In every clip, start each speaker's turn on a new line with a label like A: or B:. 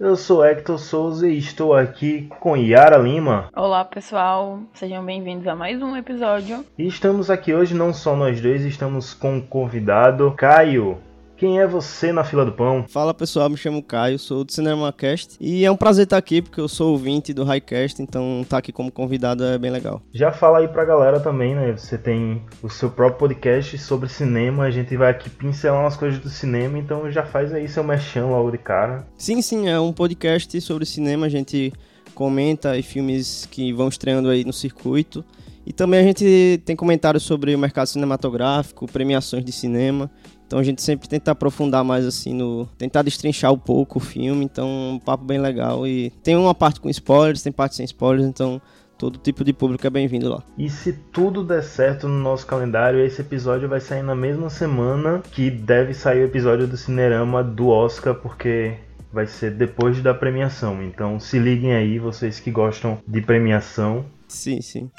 A: Eu sou Hector Souza e estou aqui com Yara Lima.
B: Olá, pessoal. Sejam bem-vindos a mais um episódio.
A: E estamos aqui hoje não só nós dois, estamos com o convidado Caio. Quem é você na fila do pão?
C: Fala pessoal, me chamo Caio, sou do CinemaCast e é um prazer estar aqui porque eu sou ouvinte do Highcast, então estar aqui como convidado é bem legal.
A: Já fala aí pra galera também, né? Você tem o seu próprio podcast sobre cinema, a gente vai aqui pincelar umas coisas do cinema, então já faz aí seu mexão logo de cara.
C: Sim, sim, é um podcast sobre cinema, a gente comenta aí filmes que vão estreando aí no circuito. E também a gente tem comentários sobre o mercado cinematográfico, premiações de cinema. Então a gente sempre tenta aprofundar mais assim no. tentar destrinchar um pouco o filme. Então, um papo bem legal. E tem uma parte com spoilers, tem parte sem spoilers, então todo tipo de público é bem-vindo lá.
A: E se tudo der certo no nosso calendário, esse episódio vai sair na mesma semana que deve sair o episódio do Cinerama do Oscar, porque vai ser depois da premiação. Então se liguem aí, vocês que gostam de premiação.
C: Sim, sim.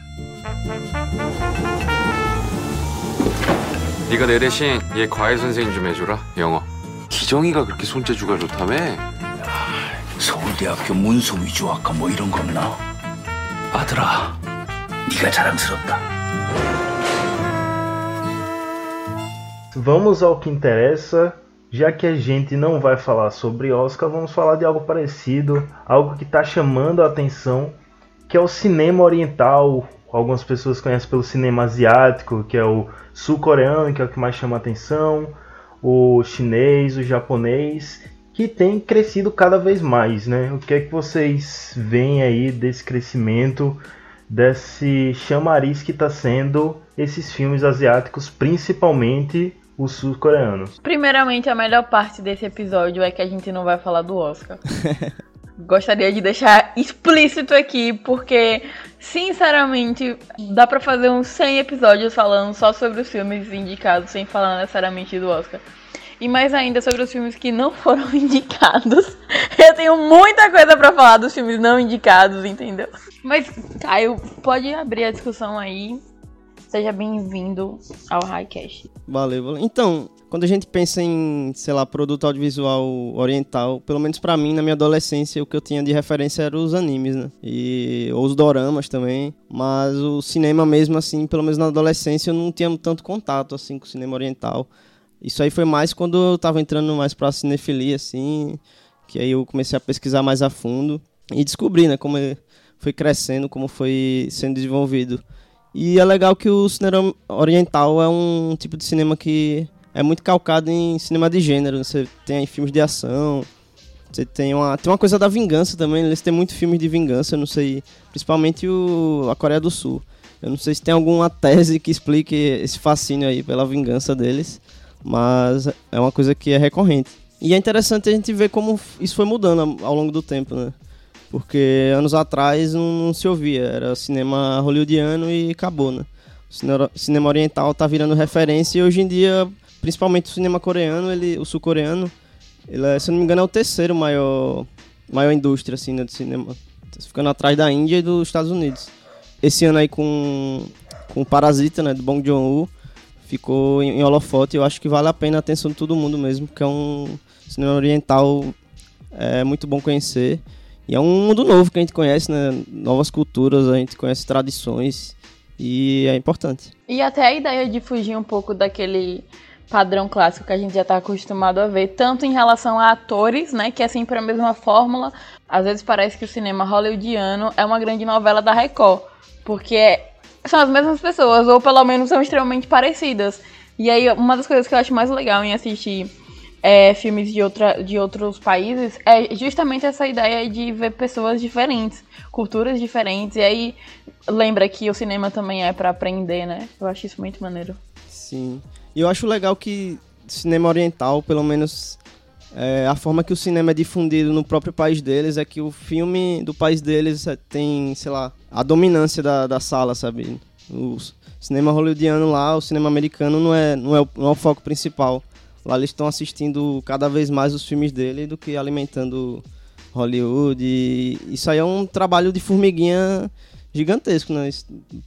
D: 네가 내 대신 얘 과외 선생님 좀 해주라 영어 기정이가 그렇게 손재주가 좋다며
E: 서울대학교 문서 위조학과 뭐 이런 거 없나? 아들아, 네가 자랑스럽다.
A: Vamos ao que interessa. Já que a gente não vai falar sobre Oscar, vamos falar de algo parecido, algo que está chamando a atenção, que é o cinema oriental. Algumas pessoas conhecem pelo cinema asiático, que é o sul-coreano, que é o que mais chama a atenção, o chinês, o japonês, que tem crescido cada vez mais, né? O que é que vocês veem aí desse crescimento, desse chamariz que está sendo esses filmes asiáticos, principalmente os sul-coreanos?
B: Primeiramente, a melhor parte desse episódio é que a gente não vai falar do Oscar. Gostaria de deixar explícito aqui, porque, sinceramente, dá pra fazer uns 100 episódios falando só sobre os filmes indicados, sem falar necessariamente do Oscar. E mais ainda sobre os filmes que não foram indicados. Eu tenho muita coisa pra falar dos filmes não indicados, entendeu? Mas, Caio, pode abrir a discussão aí. Seja bem-vindo ao Highcast.
C: Valeu, valeu. Então, quando a gente pensa em, sei lá, produto audiovisual oriental, pelo menos pra mim, na minha adolescência, o que eu tinha de referência eram os animes, né? E, ou os doramas também. Mas o cinema mesmo, assim, pelo menos na adolescência, eu não tinha tanto contato, assim, com o cinema oriental. Isso aí foi mais quando eu tava entrando mais pra cinefilia, assim, que aí eu comecei a pesquisar mais a fundo e descobri, né, como foi crescendo, como foi sendo desenvolvido. E é legal que o cinema oriental é um tipo de cinema que é muito calcado em cinema de gênero. Você tem filmes de ação, você tem uma, tem uma coisa da vingança também. Eles têm muito filmes de vingança, eu não sei, principalmente o, a Coreia do Sul. Eu não sei se tem alguma tese que explique esse fascínio aí pela vingança deles, mas é uma coisa que é recorrente. E é interessante a gente ver como isso foi mudando ao longo do tempo, né? Porque anos atrás não, não se ouvia, era cinema hollywoodiano e acabou, né? O cinema oriental tá virando referência e hoje em dia, principalmente o cinema coreano, ele, o sul-coreano, ele é, se eu não me engano, é o terceiro maior, maior indústria assim, né, de cinema. Tá ficando atrás da Índia e dos Estados Unidos. Esse ano aí com, com Parasita, né, do Bong Joon-ho, ficou em, em holofote. Eu acho que vale a pena a atenção de todo mundo mesmo, porque é um cinema oriental é muito bom conhecer. E é um mundo novo que a gente conhece, né? Novas culturas, a gente conhece tradições e é importante.
B: E até a ideia de fugir um pouco daquele padrão clássico que a gente já está acostumado a ver, tanto em relação a atores, né, que é sempre a mesma fórmula. Às vezes parece que o cinema hollywoodiano é uma grande novela da Record, porque são as mesmas pessoas, ou pelo menos são extremamente parecidas. E aí, uma das coisas que eu acho mais legal em assistir é, filmes de, outra, de outros países é justamente essa ideia de ver pessoas diferentes, culturas diferentes. E aí lembra que o cinema também é para aprender, né? Eu acho isso muito maneiro.
C: Sim. E eu acho legal que cinema oriental, pelo menos é, a forma que o cinema é difundido no próprio país deles é que o filme do país deles é, tem, sei lá, a dominância da, da sala, sabe? O cinema hollywoodiano lá, o cinema americano não é, não é, o, não é o foco principal. Lá eles estão assistindo cada vez mais os filmes dele do que alimentando Hollywood. E isso aí é um trabalho de formiguinha gigantesco, né?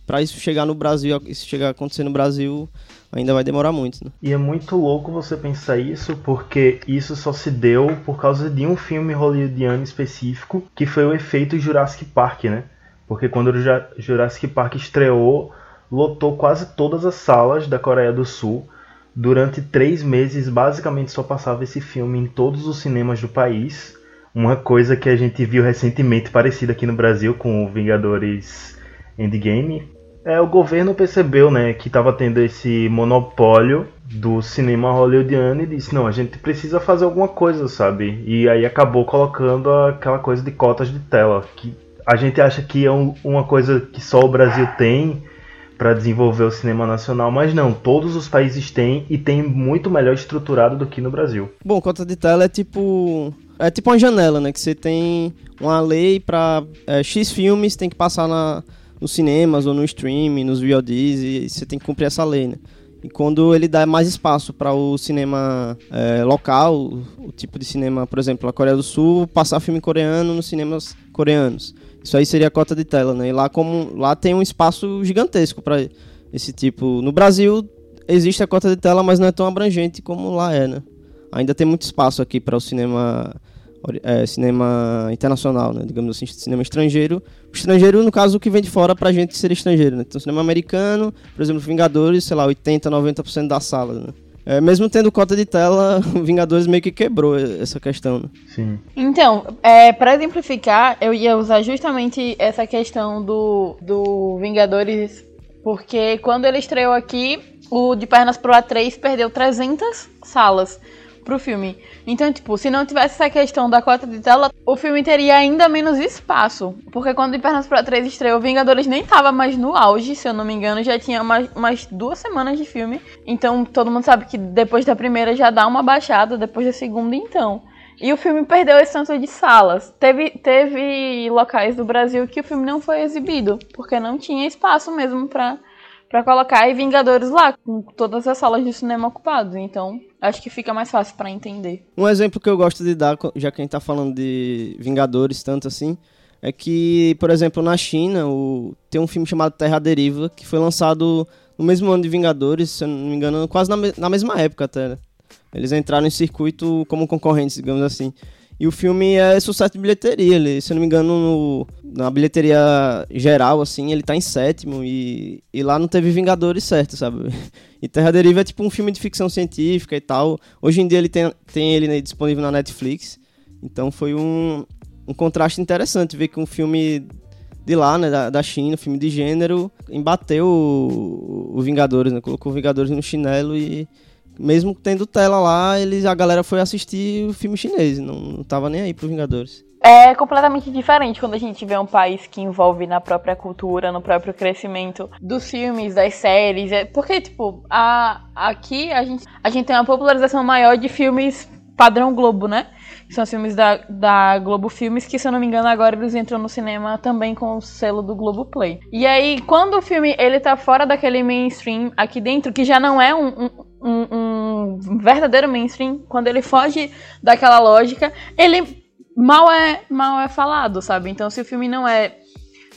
C: Para isso chegar no Brasil, isso chegar a acontecer no Brasil, ainda vai demorar muito. Né?
A: E é muito louco você pensar isso, porque isso só se deu por causa de um filme hollywoodiano específico, que foi o efeito Jurassic Park, né? Porque quando o Jurassic Park estreou, lotou quase todas as salas da Coreia do Sul. Durante três meses, basicamente só passava esse filme em todos os cinemas do país. Uma coisa que a gente viu recentemente parecida aqui no Brasil com o Vingadores Endgame, é, o governo percebeu né, que estava tendo esse monopólio do cinema hollywoodiano e disse, não, a gente precisa fazer alguma coisa, sabe? E aí acabou colocando aquela coisa de cotas de tela, que a gente acha que é um, uma coisa que só o Brasil tem para desenvolver o cinema nacional, mas não, todos os países têm e tem muito melhor estruturado do que no Brasil.
C: Bom, cota de tela é tipo é tipo uma janela, né, que você tem uma lei para é, X filmes tem que passar na nos cinemas ou no streaming, nos VODs, e você tem que cumprir essa lei, né? E quando ele dá mais espaço para o cinema é, local, o, o, tipo de cinema, por exemplo, a Coreia do Sul, passar filme coreano nos cinemas coreanos. Isso aí seria a cota de tela, né? E lá, como, lá tem um espaço gigantesco para esse tipo. No Brasil existe a cota de tela, mas não é tão abrangente como lá é, né? Ainda tem muito espaço aqui para o cinema é, cinema internacional, né? digamos assim, cinema estrangeiro. O estrangeiro, no caso, o que vem de fora pra gente ser estrangeiro. Né? Então, cinema americano, por exemplo, Vingadores, sei lá, 80, 90% da sala. Né? É, mesmo tendo cota de tela, Vingadores meio que quebrou essa questão. Né?
A: Sim.
B: Então, é, para exemplificar, eu ia usar justamente essa questão do, do Vingadores, porque quando ele estreou aqui, o de Pernas pro A3 perdeu 300 salas pro filme. Então, tipo, se não tivesse essa questão da cota de tela, o filme teria ainda menos espaço. Porque quando Pernas para Três estreou, Vingadores nem tava mais no auge, se eu não me engano, já tinha mais, mais duas semanas de filme. Então, todo mundo sabe que depois da primeira já dá uma baixada, depois da segunda, então. E o filme perdeu esse tanto de salas. Teve, teve locais do Brasil que o filme não foi exibido, porque não tinha espaço mesmo para para colocar e Vingadores lá, com todas as salas de cinema ocupadas. Então, acho que fica mais fácil para entender.
C: Um exemplo que eu gosto de dar, já que a gente tá falando de Vingadores tanto assim, é que, por exemplo, na China, o... tem um filme chamado Terra Deriva, que foi lançado no mesmo ano de Vingadores, se eu não me engano, quase na, me... na mesma época até. Né? Eles entraram em circuito como concorrentes, digamos assim. E o filme é sucesso de bilheteria. Ele, se eu não me engano, no, na bilheteria geral, assim, ele tá em sétimo. E, e lá não teve Vingadores certo, sabe? E Terra Deriva é tipo um filme de ficção científica e tal. Hoje em dia ele tem, tem ele né, disponível na Netflix. Então foi um, um contraste interessante ver que um filme de lá, né, da, da China, filme de gênero, embateu o, o Vingadores, né? Colocou o Vingadores no chinelo e mesmo tendo tela lá, eles, a galera foi assistir o filme chinês, não, não tava nem aí pro Vingadores.
B: É completamente diferente quando a gente vê um país que envolve na própria cultura, no próprio crescimento dos filmes, das séries. É, porque, tipo, a, aqui a gente, a gente tem uma popularização maior de filmes padrão Globo, né? São filmes da, da Globo Filmes, que se eu não me engano agora eles entram no cinema também com o selo do Globo Play. E aí, quando o filme ele tá fora daquele mainstream aqui dentro, que já não é um um, um verdadeiro mainstream, quando ele foge daquela lógica, ele mal é mal é falado, sabe? Então se o filme não é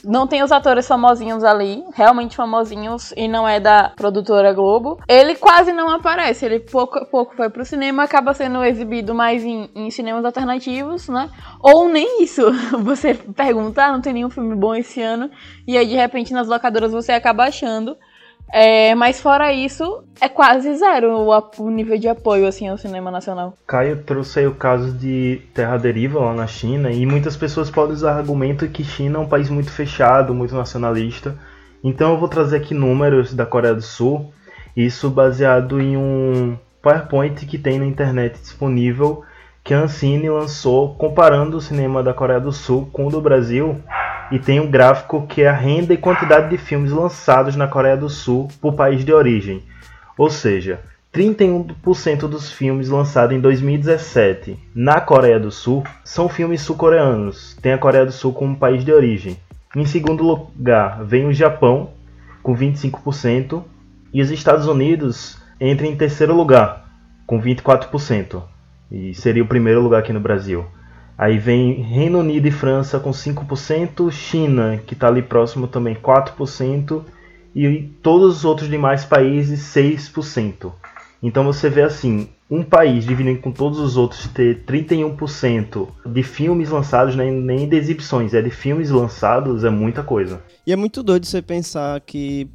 B: não tem os atores famosinhos ali, realmente famosinhos, e não é da produtora Globo. Ele quase não aparece, ele pouco pouco foi pro cinema, acaba sendo exibido mais em, em cinemas alternativos, né? Ou nem isso. Você pergunta, ah, não tem nenhum filme bom esse ano, e aí de repente nas locadoras você acaba achando. É, mas fora isso, é quase zero o, o, nível de apoio assim ao cinema nacional.
A: Caio trouxe aí o caso de Terra Deriva lá na China e muitas pessoas podem usar o argumento que China é um país muito fechado, muito nacionalista. Então eu vou trazer aqui números da Coreia do Sul, isso baseado em um PowerPoint que tem na internet disponível que a Ancine lançou comparando o cinema da Coreia do Sul com o do Brasil e tem um gráfico que é a renda e quantidade de filmes lançados na Coreia do Sul por país de origem. Ou seja, 31% dos filmes lançados em 2017 na Coreia do Sul são filmes sul-coreanos. Tem a Coreia do Sul como país de origem. Em segundo lugar, vem o Japão, com 25%, e os Estados Unidos entram em terceiro lugar, com 24%. E seria o primeiro lugar aqui no Brasil. Aí vem Reino Unido e França com 5%, China, que está ali próximo também, 4%, e todos os outros demais países, 6%. Então você vê assim, um país dividindo com todos os outros ter 31% de filmes lançados, né, nem de exibições, é de filmes lançados, é muita coisa.
C: E é muito doido você pensar que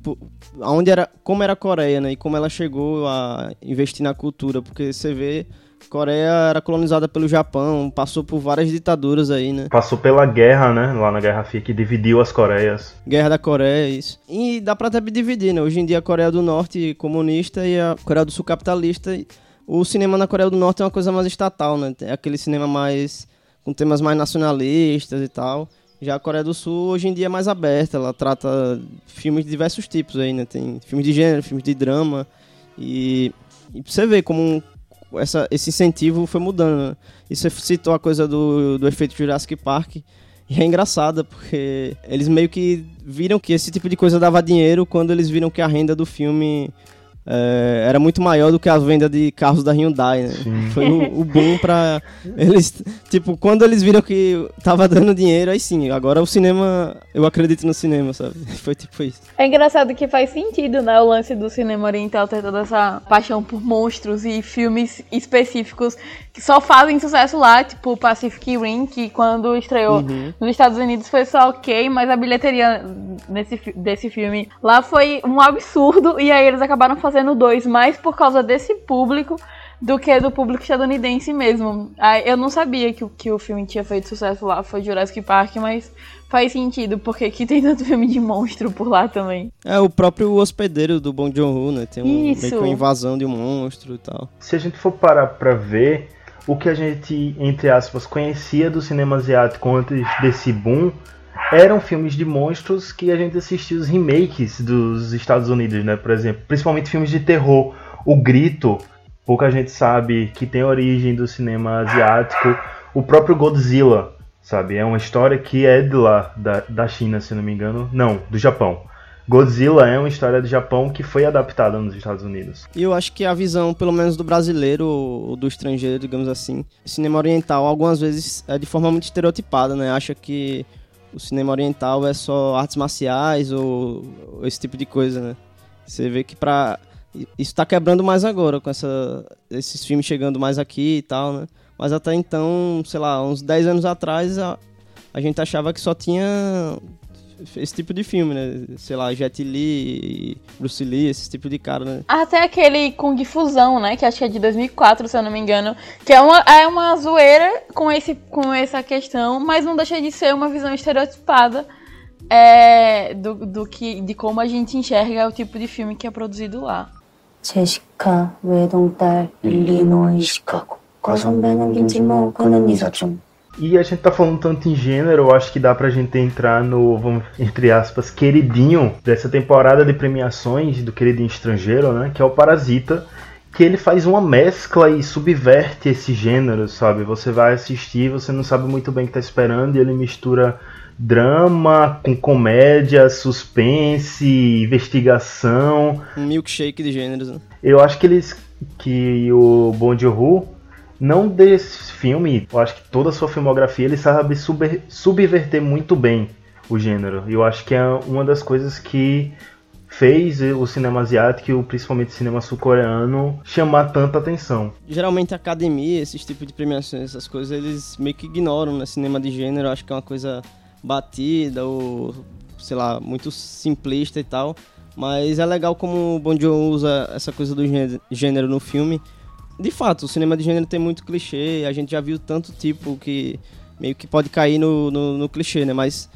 C: aonde era, como era a Coreia, né, e como ela chegou a investir na cultura, porque você vê Coreia era colonizada pelo Japão, passou por várias ditaduras aí, né?
A: Passou pela guerra, né? Lá na Guerra Fria, que dividiu as Coreias.
C: Guerra da Coreia, isso. E dá pra até dividir, né? Hoje em dia a Coreia do Norte comunista e a Coreia do Sul capitalista. O cinema na Coreia do Norte é uma coisa mais estatal, né? É aquele cinema mais. com temas mais nacionalistas e tal. Já a Coreia do Sul hoje em dia é mais aberta, ela trata filmes de diversos tipos aí, né? Tem filmes de gênero, filmes de drama. E, e você vê como essa, esse incentivo foi mudando. Né? E você citou a coisa do, do efeito Jurassic Park. E é engraçada, porque eles meio que viram que esse tipo de coisa dava dinheiro quando eles viram que a renda do filme é, era muito maior do que a venda de carros da Hyundai, né? Foi o, o, boom pra eles, tipo, quando eles viram que tava dando dinheiro, aí sim, agora o cinema, eu acredito no cinema, sabe? Foi tipo isso.
B: É engraçado que faz sentido, né, o lance do cinema oriental ter toda essa paixão por monstros e filmes específicos que só fazem sucesso lá, tipo Pacific Rim, que quando estreou uhum. nos Estados Unidos foi só ok, mas a bilheteria nesse, desse filme lá foi um absurdo, e aí eles acabaram fazendo dois, mais por causa desse público do que do público estadunidense mesmo. Eu não sabia que, que o filme tinha feito sucesso lá, foi Jurassic Park, mas faz sentido, porque aqui tem tanto filme de monstro por lá também.
C: É, o próprio hospedeiro do Bong Joon-ho, né? Tem um, meio que uma invasão de um monstro e tal.
A: Se a gente for parar pra ver o que a gente, entre aspas, conhecia do cinema asiático antes desse boom eram filmes de monstros que a gente assistia os remakes dos Estados Unidos, né? Por exemplo, principalmente filmes de terror. O Grito, pouca gente sabe que tem origem do cinema asiático. O próprio Godzilla, sabe? É uma história que é de lá, da, da China, se não me engano. Não, do Japão. Godzilla é uma história do Japão que foi adaptada nos Estados Unidos.
C: E eu acho que a visão, pelo menos do brasileiro ou do estrangeiro, digamos assim, cinema oriental, algumas vezes é de forma muito estereotipada, né? Acha que o cinema oriental é só artes marciais ou, ou esse tipo de coisa, né? Você vê que pra. Isso tá quebrando mais agora, com essa, esses filmes chegando mais aqui e tal, né? Mas até então, sei lá, uns 10 anos atrás, a, a gente achava que só tinha esse tipo de filme, né? Sei lá, Jet Li, Bruce Lee, esse tipo de cara, né?
B: Até aquele Kung Fusão, né? Que acho que é de 2004, se eu não me engano. Que é uma, é uma zoeira com, esse, com essa questão, mas não deixa de ser uma visão estereotipada é, do, do que, de como a gente enxerga o tipo de filme que é produzido lá. 제시카 외동딸 일리노이 시카고
A: 과선배는 김진모 그는 이사중 e a gente tá falando tanto em gênero, eu acho que dá pra gente entrar no, vamos, entre aspas, queridinho dessa temporada de premiações do queridinho estrangeiro, né? Que é o Parasita. Que ele faz uma mescla e subverte esse gênero, sabe? Você vai assistir, você não sabe muito bem o que tá esperando, e ele mistura drama com comédia, suspense, investigação.
C: Um milkshake de gêneros, né?
A: Eu acho que eles. que o Bon Joon-ho não desse filme, eu acho que toda a sua filmografia ele sabe sub, subverter muito bem o gênero. E eu acho que é uma das coisas que fez o cinema asiático e principalmente o cinema sul-coreano chamar tanta atenção.
C: Geralmente a academia, esses tipos de premiações, essas coisas, eles meio que ignoram, né? Cinema de gênero, acho que é uma coisa batida ou, sei lá, muito simplista e tal. Mas é legal como o Bon Joon usa essa coisa do gênero no filme de fato, o cinema de gênero tem muito clichê, a gente já viu tanto tipo que meio que pode cair no, no, no clichê, né? Mas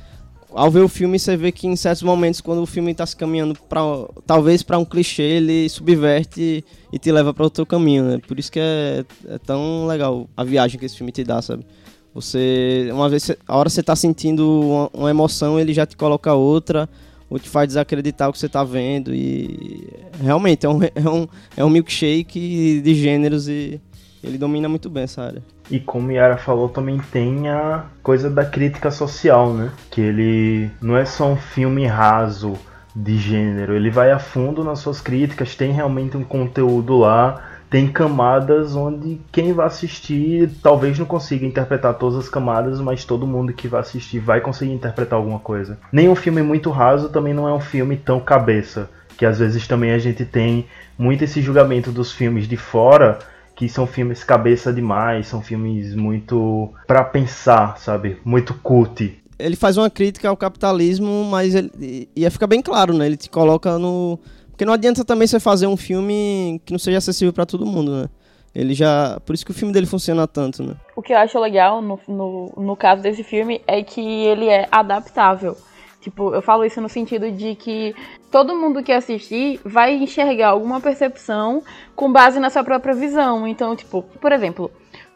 C: ao ver o filme, você vê que em certos momentos, quando o filme está se caminhando para talvez para um clichê, ele subverte e te leva para outro caminho, né? Por isso que é, é, tão legal a viagem que esse filme te dá, sabe? Você, uma vez, a hora você está sentindo uma, uma, emoção, ele já te coloca outra, ou te faz desacreditar o que você tá vendo. E realmente é um, é um, é um milkshake de gêneros e ele domina muito bem essa área.
A: E como Yara falou, também tem a coisa da crítica social, né? Que ele não é só um filme raso de gênero, ele vai a fundo nas suas críticas, tem realmente um conteúdo lá, tem camadas onde quem vai assistir talvez não consiga interpretar todas as camadas, mas todo mundo que vai assistir vai conseguir interpretar alguma coisa. Nem um filme muito raso também não é um filme tão cabeça, que às vezes também a gente tem muito esse julgamento dos filmes de fora que são filmes cabeça demais, são filmes muito para pensar, sabe? Muito cult.
C: Ele faz uma crítica ao capitalismo, mas ele, e fica bem claro, né? Ele te coloca no porque não adianta também você fazer um filme que não seja acessível para todo mundo, né? Ele já. Por isso que o filme dele funciona tanto, né?
B: O que eu acho legal no, no, no caso desse filme é que ele é adaptável. Tipo, eu falo isso no sentido de que todo mundo que assistir vai enxergar alguma percepção com base na sua própria visão. Então, tipo, por exemplo,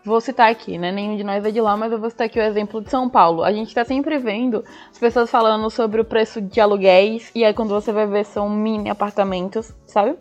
B: vou citar aqui, né? Nenhum de nós é de lá, mas eu vou citar aqui o exemplo de São Paulo. A gente tá sempre vendo as pessoas falando sobre o preço de aluguéis, e aí quando você vai ver são mini apartamentos, sabe?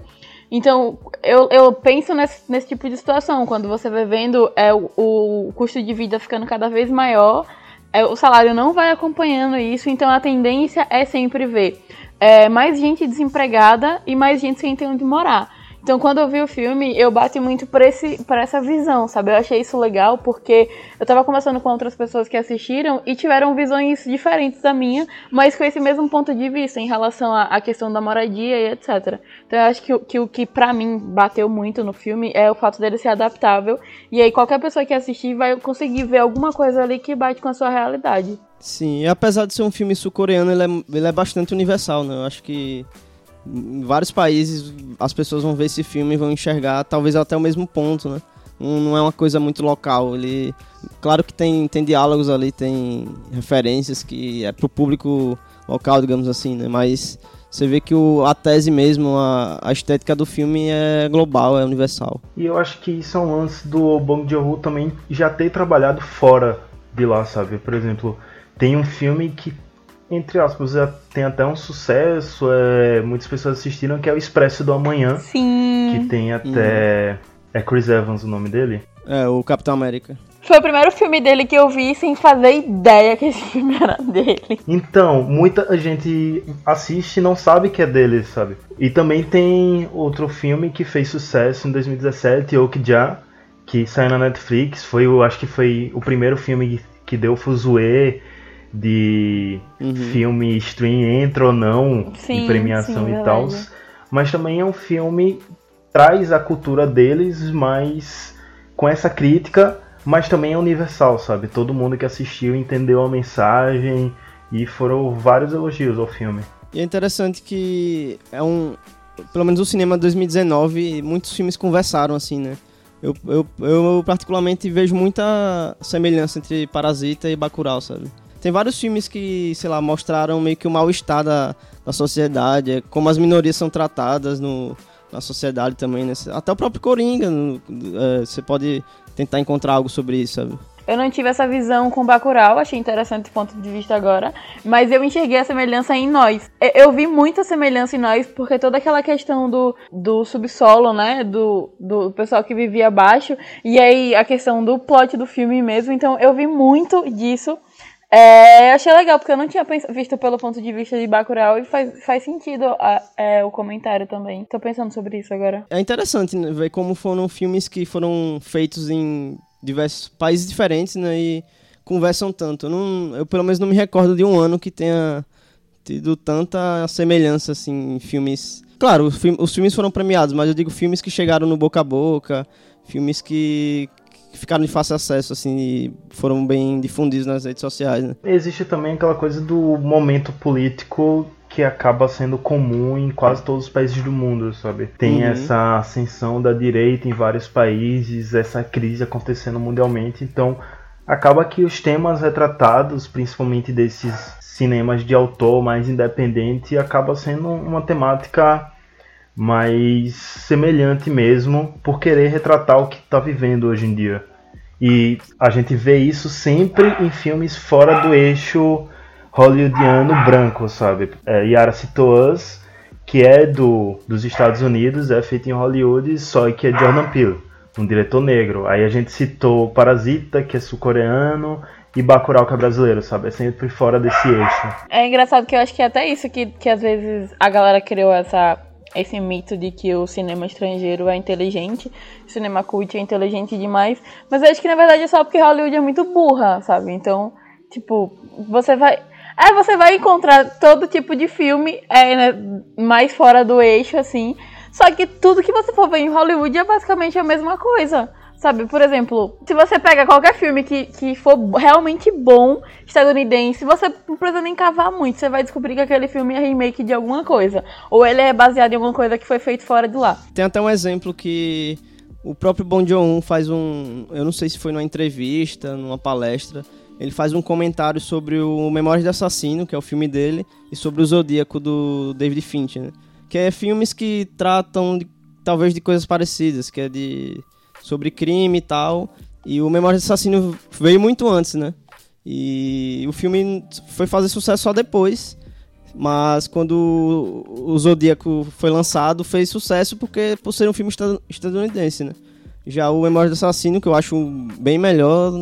B: Então, eu, eu penso nesse, nesse tipo de situação, quando você vai vendo é, o, o custo de vida ficando cada vez maior é, o salário não vai acompanhando isso, então a tendência é sempre ver é, mais gente desempregada e mais gente sem ter onde morar. Então, quando eu vi o filme, eu bati muito por, esse, por essa visão, sabe? Eu achei isso legal porque eu tava conversando com outras pessoas que assistiram e tiveram visões diferentes da minha, mas com esse mesmo ponto de vista em relação à, à questão da moradia e etc. Então, eu acho que, que o que pra mim bateu muito no filme é o fato dele ser adaptável. E aí, qualquer pessoa que assistir vai conseguir ver alguma coisa ali que bate com a sua realidade.
C: Sim, e apesar de ser um filme sul-coreano, ele é, ele é bastante universal, né? Eu acho que em vários países as pessoas vão ver esse filme e vão enxergar talvez até o mesmo ponto, né? Não é uma coisa muito local. Ele, claro que tem, tem diálogos ali, tem referências que é pro público local, digamos assim, né? Mas você vê que o, a tese mesmo, a, a estética do filme é global, é universal.
A: E eu acho que isso é um lance do Bong Joon-ho também já ter trabalhado fora de lá, sabe? Por exemplo, tem um filme que entre aspas, já tem até um sucesso, é, muitas pessoas assistiram, que é o Expresso do Amanhã.
B: Sim.
A: Que tem até. Uhum. É Chris Evans o nome dele?
C: É, o Capitão América.
B: Foi o primeiro filme dele que eu vi sem fazer ideia que esse filme era dele.
A: Então, muita gente assiste e não sabe que é dele, sabe? E também tem outro filme que fez sucesso em 2017, Okja, que saiu na Netflix. Foi, eu acho que foi o primeiro filme que deu fuzuê de uhum. filme stream entra ou não sim, em premiação sim, e tal. Mas também é um filme traz a cultura deles, mas com essa crítica, mas também é universal, sabe? Todo mundo que assistiu entendeu a mensagem e foram vários elogios ao filme.
C: E é interessante que é um, pelo menos o cinema 2019, muitos filmes conversaram assim, né? Eu, eu, eu particularmente vejo muita semelhança entre Parasita e Bacurau, sabe? Tem vários filmes que, sei lá, mostraram meio que o mal-estar da, da sociedade, é, como as minorias são tratadas no, na sociedade também, né? Até o próprio Coringa, no, é, você pode tentar encontrar algo sobre isso, sabe?
B: Eu não tive essa visão com Bacurau, achei interessante o ponto de vista agora, mas eu enxerguei a semelhança em nós. Eu vi muita semelhança em nós, porque toda aquela questão do, do subsolo, né, do, do pessoal que vivia abaixo, e aí a questão do plot do filme mesmo, então eu vi muito disso é, achei legal, porque eu não tinha visto pelo ponto de vista de Bacurau e faz, faz sentido a, é, o comentário também. Tô pensando sobre isso agora.
C: É interessante né, ver como foram filmes que foram feitos em diversos países diferentes, né? E conversam tanto. Eu, não, eu pelo menos não me recordo de um ano que tenha tido tanta semelhança, assim, em filmes... Claro, os filmes foram premiados, mas eu digo filmes que chegaram no boca a boca, filmes que, que ficaram de fácil acesso, assim, e foram bem difundidos nas redes sociais, né?
A: Existe também aquela coisa do momento político que acaba sendo comum em quase todos os países do mundo, sabe? Tem uhum. essa ascensão da direita em vários países, essa crise acontecendo mundialmente, então acaba que os temas retratados, principalmente desses cinemas de autor mais independente, acaba sendo uma temática mais semelhante mesmo, por querer retratar o que está vivendo hoje em dia. E a gente vê isso sempre em filmes fora do eixo hollywoodiano branco, sabe? É, Yara citou Us, que é do, dos Estados Unidos, é feito em Hollywood, só que é Jordan Peele, um diretor negro. Aí a gente citou Parasita, que é sul-coreano, e Bacurau, que é brasileiro, sabe? É sempre fora desse eixo.
B: É engraçado que eu acho que é até isso que, que às vezes a galera criou essa, esse mito de que o cinema estrangeiro é inteligente, cinema cult é inteligente demais, mas eu acho que na verdade é só porque Hollywood é muito burra, sabe? Então, tipo, você vai. É, você vai encontrar todo tipo de filme é, né, mais fora do eixo, assim. Só que tudo que você for ver em Hollywood é basicamente a mesma coisa. Sabe, por exemplo, se você pega qualquer filme que, que for realmente bom, estadunidense, você não precisa nem cavar muito. Você vai descobrir que aquele filme é remake de alguma coisa. Ou ele é baseado em alguma coisa que foi feito fora de lá.
C: Tem até um exemplo que o próprio Bong Joon faz um. Eu não sei se foi numa entrevista, numa palestra. Ele faz um comentário sobre o Memórias de Assassino, que é o filme dele, e sobre o Zodíaco do David Fincher, né? Que é filmes que tratam de, talvez de coisas parecidas, que é de sobre crime e tal. E o Memória de Assassino veio muito antes, né? E o filme foi fazer sucesso só depois. Mas quando o Zodíaco foi lançado, fez sucesso porque por ser um filme estadunidense, né? Já o Memória do Assassino, que eu acho bem melhor,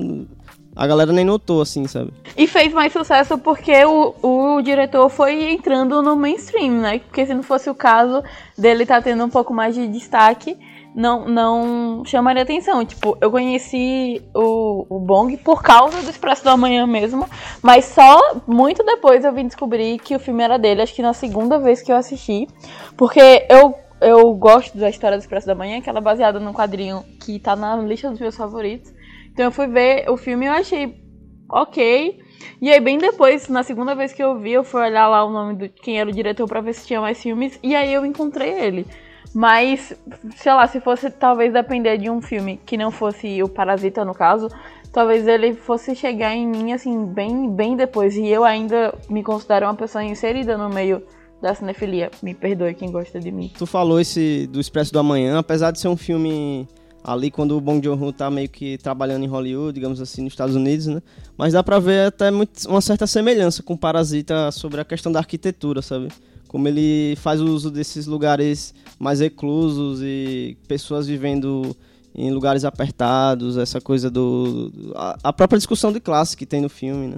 C: a galera nem notou, assim, sabe?
B: E fez mais sucesso porque o, o diretor foi entrando no mainstream, né? Porque se não fosse o caso dele tá tendo um pouco mais de destaque, não, não chamaria atenção. Tipo, eu conheci o, o Bong por causa do Expresso da Manhã mesmo, mas só muito depois eu vim descobrir que o filme era dele, acho que na segunda vez que eu assisti, porque eu, eu gosto da história do Expresso da Manhã, que ela é baseada num quadrinho que tá na lista dos meus favoritos. Então eu fui ver o filme e eu achei ok. E aí, bem depois, na segunda vez que eu vi, eu fui olhar lá o nome de quem era o diretor pra ver se tinha mais filmes, e aí eu encontrei ele. Mas, sei lá, se fosse talvez depender de um filme que não fosse o Parasita, no caso, talvez ele fosse chegar em mim, assim, bem, bem depois. E eu ainda me considero uma pessoa inserida no meio da cinefilia. Me perdoe quem gosta de mim.
C: Tu falou esse do Expresso do Amanhã, apesar de ser um filme ali quando o Bong Joon-ho tá meio que trabalhando em Hollywood, digamos assim, nos Estados Unidos, né? Mas dá pra ver até muito, uma certa semelhança com Parasita sobre a questão da arquitetura, sabe? como ele faz uso desses lugares mais reclusos e pessoas vivendo em lugares apertados, essa coisa do. A, a, própria discussão de classe que tem no filme, né?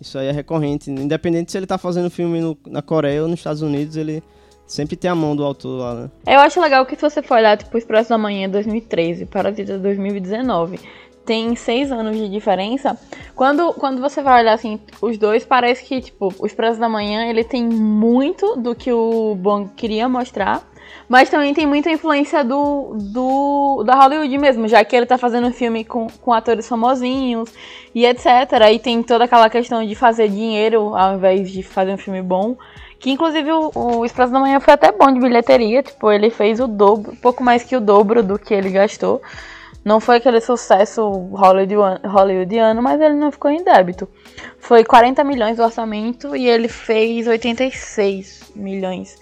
C: Isso aí é recorrente. Independente se ele tá fazendo filme no, na Coreia ou nos Estados Unidos, ele sempre tem a mão do autor lá, né?
B: Eu acho legal que se você for olhar, tipo, Expresso da Manhã 2013, Parasita 2019, tem seis anos de diferença. Quando, quando você vai olhar assim, os dois, parece que, tipo, o Expresso da Manhã, ele tem muito do que o Bong queria mostrar. Mas também tem muita influência do, do da Hollywood mesmo, já que ele tá fazendo filme com, com atores famosinhos e etc. E tem toda aquela questão de fazer dinheiro ao invés de fazer um filme bom. Que inclusive o, o Expresso da Manhã foi até bom de bilheteria, tipo, ele fez o dobro, pouco mais que o dobro do que ele gastou. Não foi aquele sucesso hollywoodiano, mas ele não ficou em débito. Foi 40 milhões o orçamento e ele fez 86 milhões.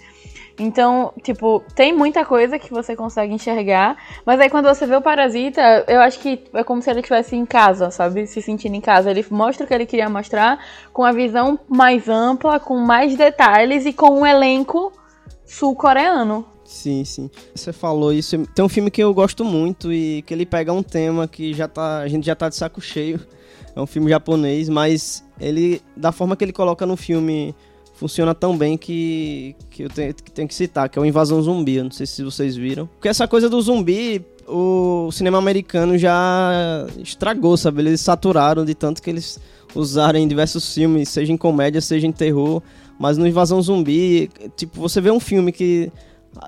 B: Então, tipo, tem muita coisa que você consegue enxergar, mas aí quando você vê o Parasita, eu acho que é como se ele estivesse em casa, sabe? Se sentindo em casa. Ele mostra o que ele queria mostrar com a visão mais ampla, com mais detalhes e com um elenco sul-coreano.
C: Sim, sim. Você falou isso. Tem um filme que eu gosto muito e que ele pega um tema que já tá, a gente já tá de saco cheio. É um filme japonês, mas ele da forma que ele coloca no filme funciona tão bem que, que eu tenho que, tenho que citar, que é o Invasão Zumbi. Eu não sei se vocês viram. Porque essa coisa do zumbi, o cinema americano já estragou, sabe? Eles saturaram de tanto que eles usaram em diversos filmes, seja em comédia, seja em terror. Mas no Invasão Zumbi, tipo, você vê um filme que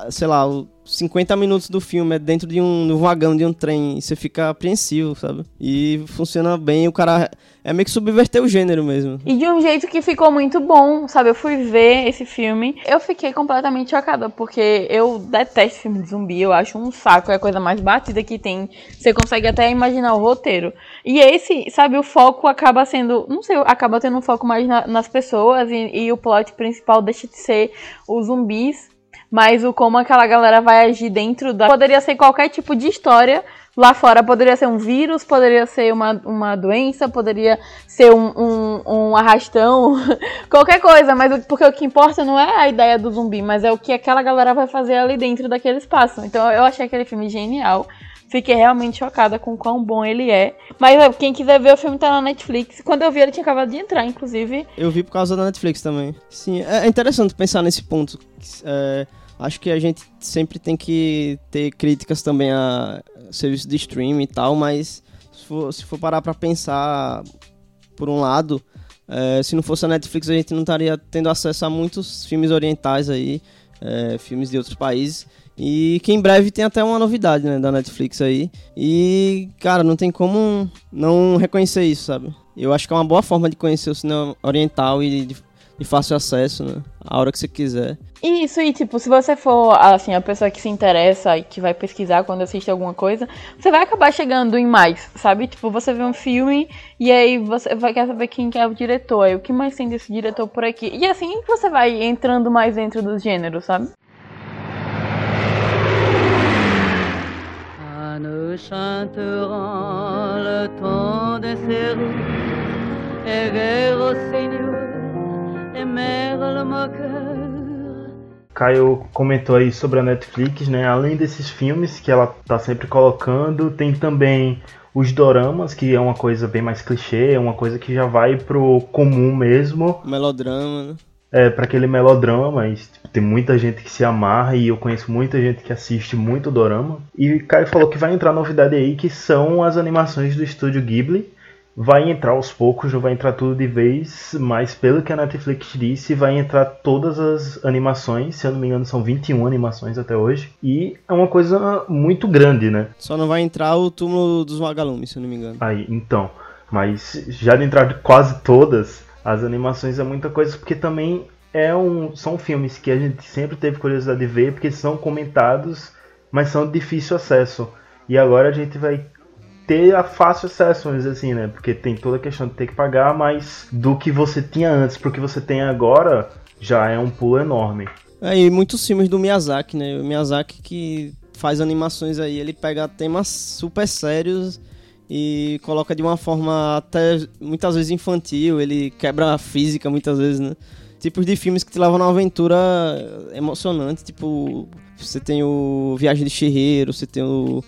C: sei lá, 50 minutos do filme é dentro de um, um vagão de um trem e você fica apreensivo, sabe? E funciona bem, o cara é meio que subverter o gênero mesmo.
B: E de um jeito que ficou muito bom, sabe? Eu fui ver esse filme, eu fiquei completamente chocada, porque eu detesto filme de zumbi, eu acho um saco, é a coisa mais batida que tem. Você consegue até imaginar o roteiro. E esse, sabe, o foco acaba sendo, não sei, acaba tendo um foco mais na, nas pessoas e, e o plot principal deixa de ser os zumbis mas o como aquela galera vai agir dentro da. Poderia ser qualquer tipo de história lá fora poderia ser um vírus, poderia ser uma, uma doença, poderia ser um, um, um arrastão, qualquer coisa, mas porque o que importa não é a ideia do zumbi, mas é o que aquela galera vai fazer ali dentro daquele espaço. Então eu achei aquele filme genial. Fiquei realmente chocada com o quão bom ele é. Mas quem quiser ver o filme tá na Netflix. Quando eu vi, ele tinha acabado de entrar, inclusive.
C: Eu vi por causa da Netflix também. Sim, é interessante pensar nesse ponto. É, acho que a gente sempre tem que ter críticas também a serviço de streaming e tal, mas se for, se for parar pra pensar por um lado, é, se não fosse a Netflix a gente não estaria tendo acesso a muitos filmes orientais aí, é, filmes de outros países. E que em breve tem até uma novidade, né, da Netflix aí. E, cara, não tem como não reconhecer isso, sabe? Eu acho que é uma boa forma de conhecer o cinema oriental e de, de fácil acesso, né? A hora que você quiser.
B: Isso, e tipo, se você for, assim, a pessoa que se interessa e que vai pesquisar quando assiste alguma coisa, você vai acabar chegando em mais, sabe? Tipo, você vê um filme e aí você vai querer saber quem que é o diretor, aí o que mais tem desse diretor por aqui. E assim você vai entrando mais dentro dos gêneros, sabe?
F: nous chanterons le ton de au Seigneur, et mère le moqueur.
A: Caio comentou aí sobre a Netflix, né? Além desses filmes que ela tá sempre colocando, tem também os doramas, que é uma coisa bem mais clichê, é uma coisa que já vai pro comum mesmo.
C: Melodrama, né?
A: é, para aquele melodrama, mas tipo, tem muita gente que se amarra e eu conheço muita gente que assiste muito dorama. E Caio falou que vai entrar novidade aí que são as animações do estúdio Ghibli. Vai entrar aos poucos, não vai entrar tudo de vez, mas pelo que a Netflix disse, vai entrar todas as animações, se eu não me engano são 21 animações até hoje, e é uma coisa muito grande, né?
C: Só não vai entrar o túmulo dos vagalumes, se eu não me engano.
A: Aí, então, mas já de entrar quase todas, as animações é muita coisa porque também é um, são filmes que a gente sempre teve curiosidade de ver porque são comentados, mas são de difícil acesso. E agora a gente vai ter a fácil acesso, vamos dizer assim, né? Porque tem toda a questão de ter que pagar, mas do que você tinha antes pro que você tem agora, já é um pulo enorme.
C: É, e muitos filmes do Miyazaki, né? O Miyazaki que faz animações aí, ele pega temas super sérios e coloca de uma forma até muitas vezes infantil, ele quebra a física muitas vezes, né? Tipos de filmes que te levam numa aventura emocionante, tipo, você tem o Viagem de Chihiro, você tem o,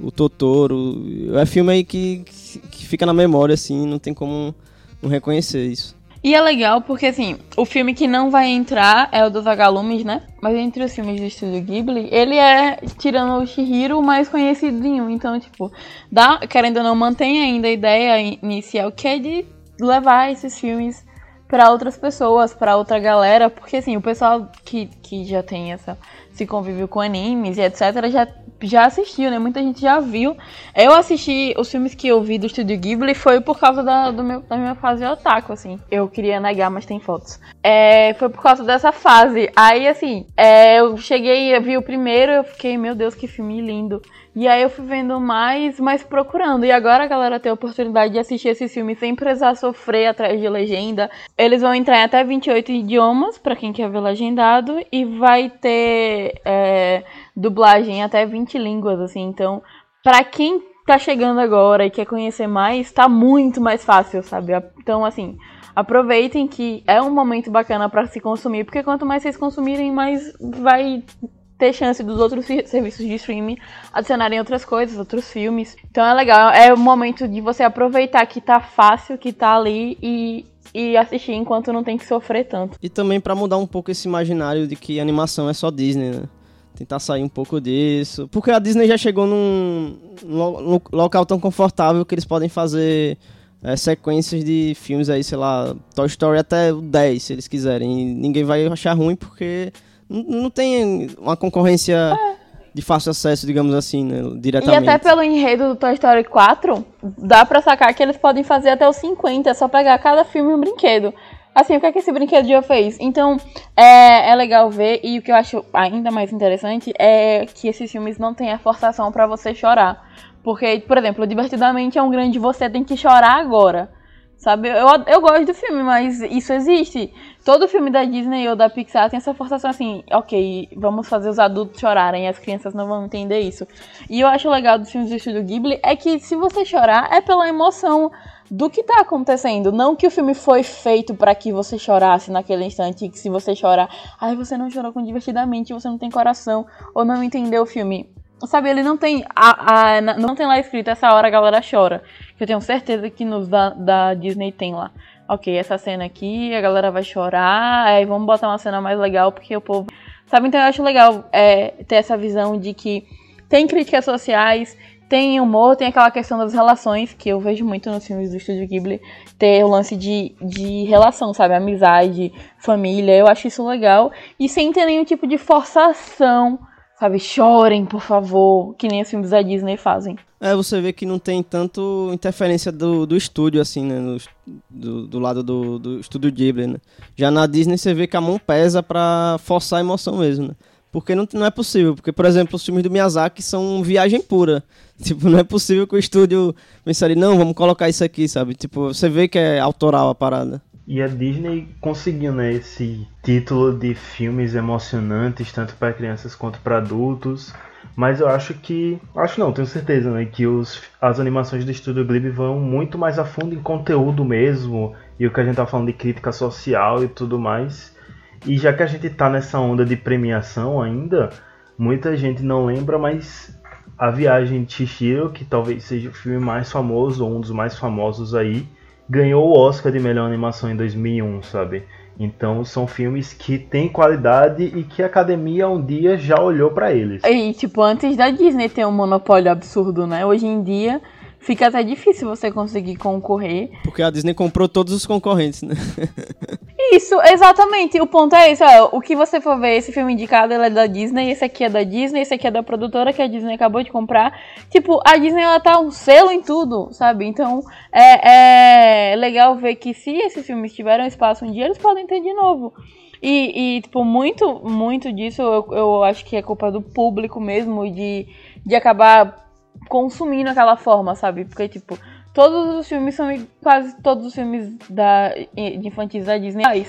C: o Totoro, é filme aí que, que fica na memória, assim, não tem como não reconhecer isso.
B: E é legal porque, assim, o filme que não vai entrar é o dos Vagalumes, né? Mas entre os filmes do estúdio Ghibli, ele é, tirando o Shihiro, o mais conhecidinho. Então, tipo, dá, querendo ou não, mantém ainda a ideia inicial que é de levar esses filmes para outras pessoas, para outra galera, porque assim, o pessoal que, que já tem essa se convívio com animes e etc, já já assistiu, né? Muita gente já viu. Eu assisti os filmes que eu vi do Estúdio Ghibli foi por causa da, do meu, da minha fase otaku, assim. Eu queria negar, mas tem fotos. É, foi por causa dessa fase. Aí, assim, é, eu cheguei, eu vi o primeiro, eu fiquei, meu Deus, que filme lindo. E aí eu fui vendo mais, mais procurando. E agora a galera tem a oportunidade de assistir esse filme sem precisar sofrer atrás de legenda. Eles vão entrar em até 28 idiomas, para quem quer ver legendado. E vai ter é, dublagem em até 20 línguas, assim. Então, para quem tá chegando agora e quer conhecer mais, tá muito mais fácil, sabe? Então, assim, aproveitem que é um momento bacana para se consumir, porque quanto mais vocês consumirem, mais vai ter chance dos outros serviços de streaming adicionarem outras coisas, outros filmes. Então é legal, é o momento de você aproveitar que tá fácil, que tá ali e, e assistir enquanto não tem que sofrer tanto.
C: E também para mudar um pouco esse imaginário de que animação é só Disney, né? Tentar sair um pouco disso. Porque a Disney já chegou num, num local tão confortável que eles podem fazer é, sequências de filmes aí, sei lá, Toy Story até o 10, se eles quiserem. E ninguém vai achar ruim porque não tem uma concorrência é. de fácil acesso, digamos assim, né, diretamente.
B: E até pelo enredo do Toy Story 4, dá pra sacar que eles podem fazer até os 50, é só pegar cada filme um brinquedo. Assim, o que é que esse brinquedo já fez? Então, é, é legal ver, e o que eu acho ainda mais interessante é que esses filmes não têm a forçação para você chorar. Porque, por exemplo, Divertidamente é um grande você tem que chorar agora. Sabe? Eu, eu gosto do filme, mas isso existe. Todo filme da Disney ou da Pixar tem essa forçação assim, ok, vamos fazer os adultos chorarem as crianças não vão entender isso. E eu acho legal dos filmes do estúdio Ghibli é que se você chorar é pela emoção do que tá acontecendo. Não que o filme foi feito para que você chorasse naquele instante, que se você chorar, ai, você não chorou com divertidamente, você não tem coração, ou não entendeu o filme. Sabe, ele não tem. A, a, não tem lá escrito essa hora a galera chora. Que eu tenho certeza que nos da, da Disney tem lá. Ok, essa cena aqui, a galera vai chorar, aí vamos botar uma cena mais legal, porque o povo. Sabe, então eu acho legal é, ter essa visão de que tem críticas sociais, tem humor, tem aquela questão das relações, que eu vejo muito nos filmes do Estúdio Ghibli, ter o lance de, de relação, sabe? Amizade, família, eu acho isso legal. E sem ter nenhum tipo de forçação Sabe, chorem, por favor, que nem os filmes da Disney fazem.
C: É, você vê que não tem tanto interferência do, do estúdio, assim, né? Do, do lado do, do estúdio Ghibli, né? Já na Disney você vê que a mão pesa pra forçar a emoção mesmo, né? Porque não, não é possível. Porque, por exemplo, os filmes do Miyazaki são viagem pura. Tipo, não é possível que o estúdio pensaria, não, vamos colocar isso aqui, sabe? Tipo, você vê que é autoral a parada.
A: E a Disney conseguiu, né, esse título de filmes emocionantes, tanto para crianças quanto para adultos. Mas eu acho que. Acho não, tenho certeza, né? Que os, as animações do Estúdio Ghibli vão muito mais a fundo em conteúdo mesmo. E o que a gente tá falando de crítica social e tudo mais. E já que a gente tá nessa onda de premiação ainda, muita gente não lembra, mas A Viagem de Chihiro, que talvez seja o filme mais famoso, ou um dos mais famosos aí, ganhou o Oscar de melhor animação em 2001, sabe? Então são filmes que têm qualidade e que a academia um dia já olhou para eles.
B: E tipo, antes da Disney ter um monopólio absurdo, né? Hoje em dia fica até difícil você conseguir concorrer.
C: Porque a Disney comprou todos os concorrentes, né?
B: Isso, exatamente. O ponto é esse, ó, o que você for ver, esse filme indicado, é da Disney, esse aqui é da Disney, esse aqui é da produtora que a Disney acabou de comprar. Tipo, a Disney, ela tá um selo em tudo, sabe? Então, é, é legal ver que se esses filmes tiveram espaço um dia, eles podem ter de novo. E, e, tipo, muito, muito disso eu, eu acho que é culpa do público mesmo, de, de acabar consumindo aquela forma, sabe? Porque, tipo, todos os filmes são quase todos os filmes da, de infantis da Disney.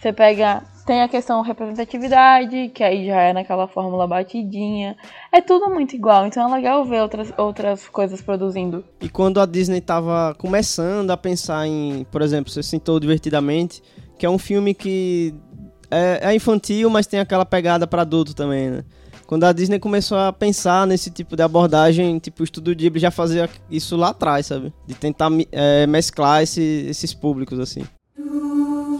B: Você pega. Tem a questão representatividade, que aí já é naquela fórmula batidinha. É tudo muito igual, então é legal ver outras, outras coisas produzindo.
C: E quando a Disney tava começando a pensar em, por exemplo, você sentou divertidamente, que é um filme que é, é infantil, mas tem aquela pegada para adulto também, né? quando a Disney começou a pensar nesse tipo de abordagem, tipo, o Estúdio Ghibli já fazia isso lá atrás, sabe? De tentar é, mesclar esse, esses públicos, assim.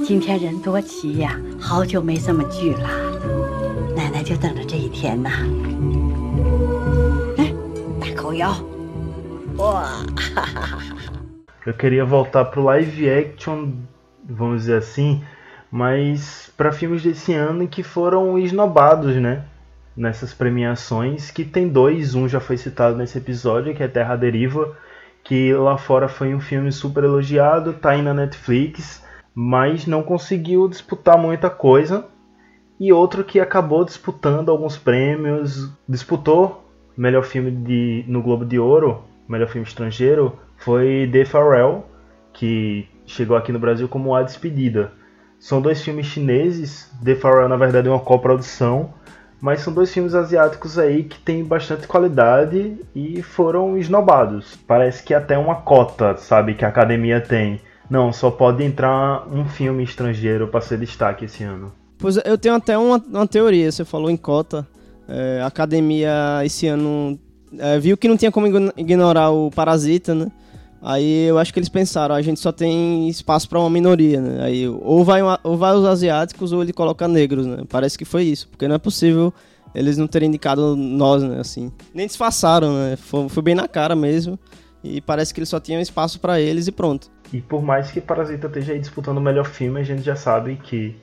G: 今天人多齐呀，好久没这么聚了，奶奶就等着这一天呐。哎，大口咬，哇！
A: Eu queria voltar pro live action, vamos dizer assim, mas para filmes desse ano que foram esnobados, né? Nessas premiações, que tem dois, um já foi citado nesse episódio, que é Terra Deriva, que lá fora foi um filme super elogiado, tá aí na Netflix, mas não conseguiu disputar muita coisa. E outro que acabou disputando alguns prêmios, disputou melhor filme de, no Globo de Ouro, melhor filme estrangeiro, foi The Farewell, que chegou aqui no Brasil como A Despedida. São dois filmes chineses, The Farewell na verdade é uma coprodução, mas são dois filmes asiáticos aí que têm bastante qualidade e foram esnobados. Parece que até uma cota, sabe, que a academia tem. Não, só pode entrar um filme estrangeiro para ser destaque esse ano.
C: Pois eu tenho até uma, uma teoria, você falou em cota. É, a academia esse ano é, viu que não tinha como ignorar o Parasita, né? Aí eu acho que eles pensaram, a gente só tem espaço para uma minoria, né? Aí ou vai, uma, ou vai os asiáticos ou ele coloca negros, né? Parece que foi isso, porque não é possível eles não terem indicado nós, né? Assim, nem disfarçaram, né? Foi, foi bem na cara mesmo. E parece que eles só tinham espaço para eles e pronto.
A: E por mais que Parasita esteja aí disputando o melhor filme, a gente já sabe que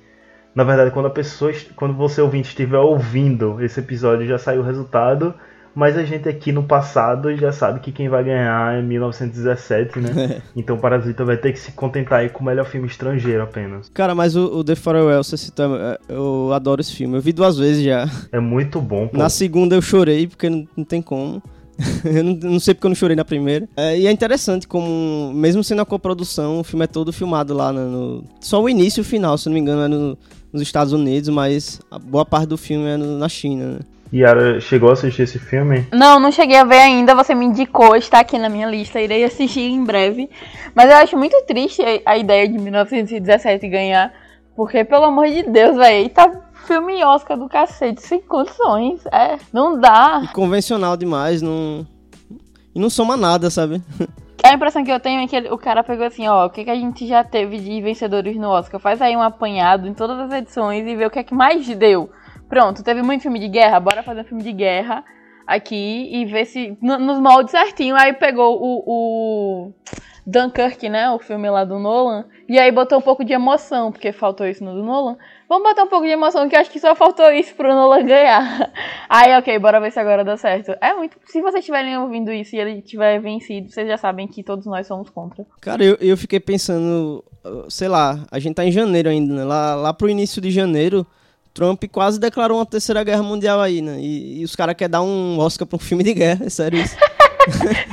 A: na verdade, quando a pessoa, quando você ouvinte estiver ouvindo esse episódio, já saiu o resultado mas a gente aqui no passado já sabe que quem vai ganhar é 1917, né? então Parasita vai ter que se contentar aí com o melhor filme estrangeiro apenas.
C: Cara, mas o, o The Farewell, você citou, é, eu adoro esse filme. Eu vi duas vezes já.
A: É muito bom, pô.
C: Na segunda eu chorei, porque não, não tem como. eu não, não, sei porque eu não chorei na primeira. É, e é interessante como, mesmo sendo a coprodução, o filme é todo filmado lá no, no Só o início e o final, se não me engano, é no, nos Estados Unidos, mas a boa parte do filme é no, na China, né?
A: Yara, chegou a assistir esse filme?
B: Não, não cheguei a ver ainda. Você me indicou, está aqui na minha lista. Irei assistir em breve. Mas eu acho muito triste a, ideia de 1917 ganhar. Porque, pelo amor de Deus, velho, tá filme Oscar do cacete, sem condições. É, não dá.
C: E convencional demais, não. E não soma nada, sabe?
B: A impressão que eu tenho é que ele, o cara pegou assim, ó, o que, que a gente já teve de vencedores no Oscar? Faz aí um apanhado em todas as edições e vê o que é que mais deu. Pronto, teve muito filme de guerra, bora fazer um filme de guerra aqui e ver se. nos moldes certinho. Aí pegou o, o Dunkirk, né? O filme lá do Nolan. E aí botou um pouco de emoção, porque faltou isso no do Nolan. Vamos botar um pouco de emoção, que acho que só faltou isso pro Nolan ganhar. Aí, ok, bora ver se agora dá certo. É muito. Se vocês estiverem ouvindo isso e ele tiver vencido, vocês já sabem que todos nós somos contra.
C: Cara, eu, eu fiquei pensando, sei lá, a gente tá em janeiro ainda, né? Lá, lá pro início de janeiro Trump quase declarou uma terceira guerra mundial aí, né? E, e os caras querem dar um Oscar pra um filme de guerra, é sério isso.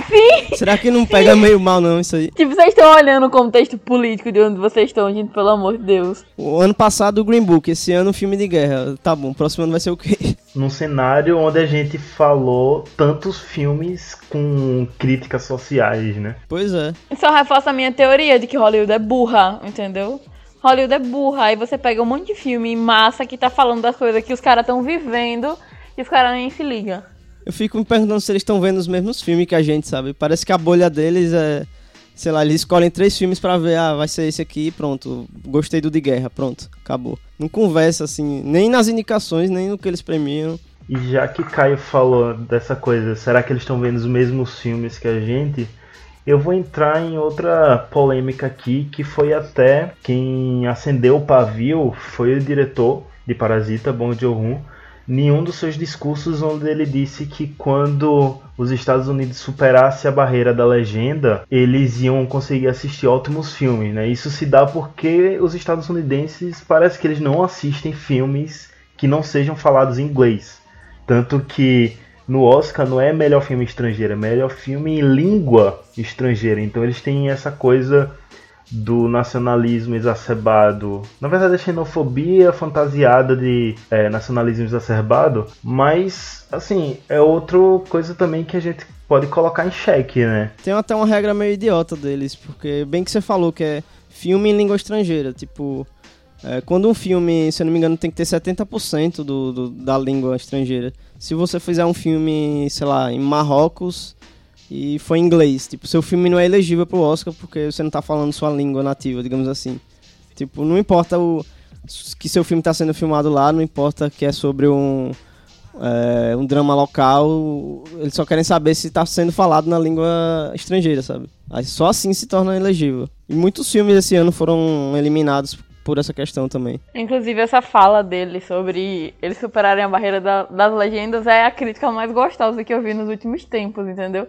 B: Sim!
C: Será que não pega meio mal, não, isso aí?
B: Tipo, vocês estão olhando o contexto político de onde vocês estão, gente, pelo amor de Deus.
C: O ano passado o Green Book, esse ano o filme de guerra. Tá bom, o próximo ano vai ser o quê?
A: Num cenário onde a gente falou tantos filmes com críticas sociais, né?
C: Pois é.
B: Isso reforça a minha teoria de que Hollywood é burra, entendeu? Hollywood é burra. Aí você pega um monte de filme massa que tá falando das coisas que os caras estão vivendo e os caras nem se ligam.
C: Eu fico me perguntando se eles estão vendo os mesmos filmes que a gente, sabe? Parece que a bolha deles é. Sei lá, eles escolhem três filmes para ver, ah, vai ser esse aqui, pronto. Gostei do de guerra, pronto, acabou. Não conversa assim, nem nas indicações, nem no que eles premiam.
A: E já que Caio falou dessa coisa, será que eles estão vendo os mesmos filmes que a gente? Eu vou entrar em outra polêmica aqui, que foi até quem acendeu o pavio foi o diretor de Parasita, Bong Joon-ho, nenhum dos seus discursos onde ele disse que quando os Estados Unidos superasse a barreira da legenda, eles iam conseguir assistir ótimos filmes, né? Isso se dá porque os estadunidenses parece que eles não assistem filmes que não sejam falados em inglês. Tanto que no Oscar não é melhor filme estrangeiro, é melhor filme em língua estrangeira. Então eles têm essa coisa do nacionalismo exacerbado. Na verdade, a xenofobia fantasiada de é, nacionalismo exacerbado, mas, assim, é outra coisa também que a gente pode colocar em xeque, né?
C: Tem até uma regra meio idiota deles, porque bem que você falou que é filme em língua estrangeira, tipo. É, quando um filme, se eu não me engano, tem que ter 70% do, do, da língua estrangeira. Se você fizer um filme, sei lá, em Marrocos e foi em inglês, tipo, seu filme não é elegível pro Oscar porque você não tá falando sua língua nativa, digamos assim. Tipo, não importa o que seu filme está sendo filmado lá, não importa que é sobre um, é, um drama local, eles só querem saber se está sendo falado na língua estrangeira, sabe? Aí só assim se torna elegível. E muitos filmes esse ano foram eliminados por essa questão também.
B: Inclusive, essa fala dele sobre eles superarem a barreira da, das legendas é a crítica mais gostosa que eu vi nos últimos tempos, entendeu?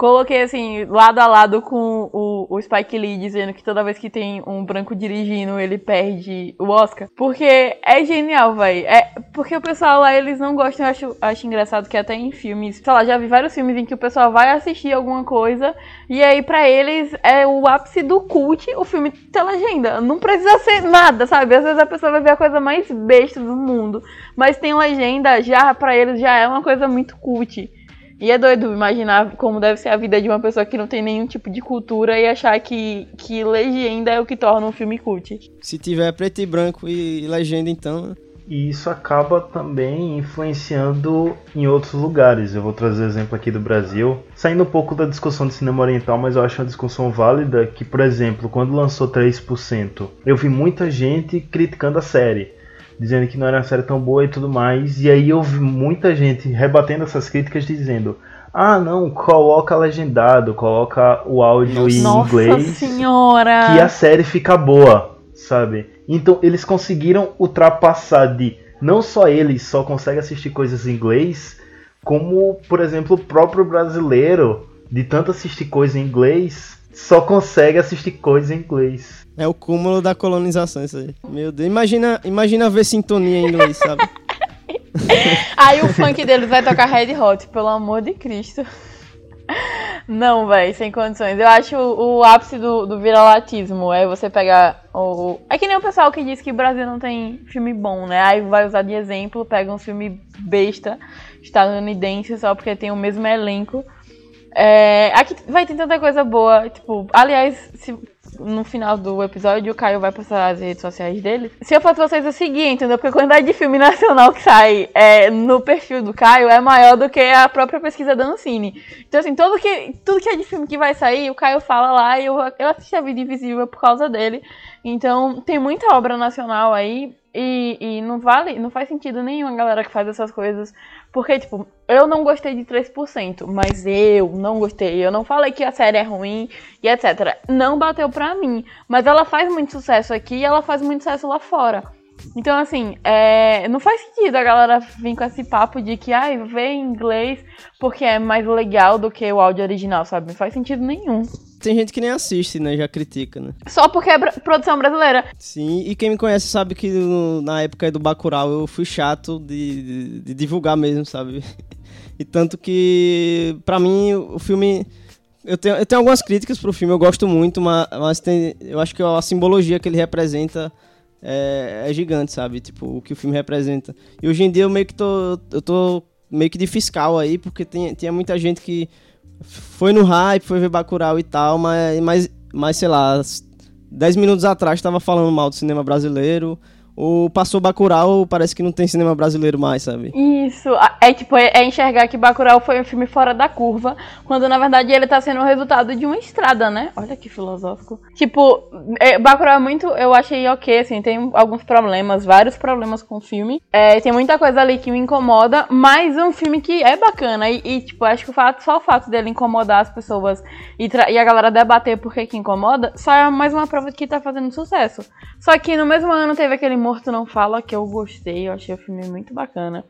B: Coloquei assim, lado a lado com o, o Spike Lee dizendo que toda vez que tem um branco dirigindo, ele perde o Oscar. Porque é genial, vai. É, porque o pessoal lá, eles não gostam, eu acho, acho engraçado que até em filmes, sei lá, já vi vários filmes em que o pessoal vai assistir alguma coisa e aí para eles é o ápice do cult o filme ter legenda. Não precisa ser nada, sabe? Às vezes a pessoa vai ver a coisa mais besta do mundo, mas tem legenda, já para eles já é uma coisa muito cult. E é doido imaginar como deve ser a vida de uma pessoa que não tem nenhum tipo de cultura e achar que, que legenda é o que torna um filme cult.
C: Se tiver preto e branco e legenda, então. Né?
A: E isso acaba também influenciando em outros lugares. Eu vou trazer exemplo aqui do Brasil, saindo um pouco da discussão de cinema oriental, mas eu acho uma discussão válida que, por exemplo, quando lançou 3%, eu vi muita gente criticando a série dizendo que não era uma série tão boa e tudo mais. E aí eu vi muita gente rebatendo essas críticas dizendo: ah, não, coloca legendado, coloca o áudio em
B: Nossa
A: inglês.
B: senhora!
A: Que a série fica boa, sabe? Então eles conseguiram ultrapassar de. Não só eles só conseguem assistir coisas em inglês, como, por exemplo, o próprio brasileiro, de tanto assistir coisa em inglês, só consegue assistir coisa em inglês.
C: É o cúmulo da colonização isso aí. Meu Deus, imagina, imagina ver sintonia em inglês, sabe?
B: aí o funk deles vai tocar Red Hot, pelo amor de Cristo. Não, velho, sem condições. Eu acho o, o ápice do, do viralatismo é você pegar o. É que nem o pessoal que diz que o Brasil não tem filme bom, né? Aí vai usar de exemplo, pega um filme besta estadunidense só porque tem o mesmo elenco. É, aqui vai ter tanta coisa boa. Tipo, aliás, se, no final do episódio o Caio vai postar as redes sociais dele. Se eu fosse vocês, eu seguia, entendeu? Porque a quantidade de filme nacional que sai é, no perfil do Caio é maior do que a própria pesquisa da Ancine. Então, assim, tudo que, tudo que é de filme que vai sair, o Caio fala lá e eu, eu assisti a Vida Invisível por causa dele. Então, tem muita obra nacional aí. E, e não vale, não faz sentido nenhum a galera que faz essas coisas porque, tipo, eu não gostei de 3%, mas eu não gostei. Eu não falei que a série é ruim e etc. Não bateu pra mim. Mas ela faz muito sucesso aqui e ela faz muito sucesso lá fora. Então, assim, é, não faz sentido a galera vir com esse papo de que, ai, vê em inglês porque é mais legal do que o áudio original, sabe? Não faz sentido nenhum.
C: Tem gente que nem assiste, né? Já critica, né?
B: Só porque é produção brasileira.
C: Sim, e quem me conhece sabe que no, na época do Bacurau eu fui chato de, de, de divulgar mesmo, sabe? E tanto que, pra mim, o filme... Eu tenho, eu tenho algumas críticas pro filme, eu gosto muito, mas, mas tem, eu acho que a simbologia que ele representa é, é, gigante, sabe? Tipo, o que o filme representa. E hoje em dia eu meio que tô, eu tô meio que de fiscal aí, porque tem, tinha muita gente que foi no hype, foi ver Bacurau e tal, mas, mas, mas sei lá, 10 minutos atrás estava falando mal do cinema brasileiro, o passou Bacurau, parece que não tem cinema brasileiro mais, sabe?
B: Isso, é tipo, é, é enxergar que Bacurau foi um filme fora da curva, quando na verdade ele tá sendo o resultado de uma estrada, né? Olha que filosófico. Tipo, é, Bacurau é muito, eu achei ok, assim, tem alguns problemas, vários problemas com o filme. É, tem muita coisa ali que me incomoda, mas é um filme que é bacana e, e tipo, acho que o fato, só o fato dele incomodar as pessoas e, e a galera debater por que que incomoda, só é mais uma prova de que tá fazendo sucesso. Só que no mesmo ano teve aquele Morto Não Fala, que eu gostei, eu achei o filme muito bacana.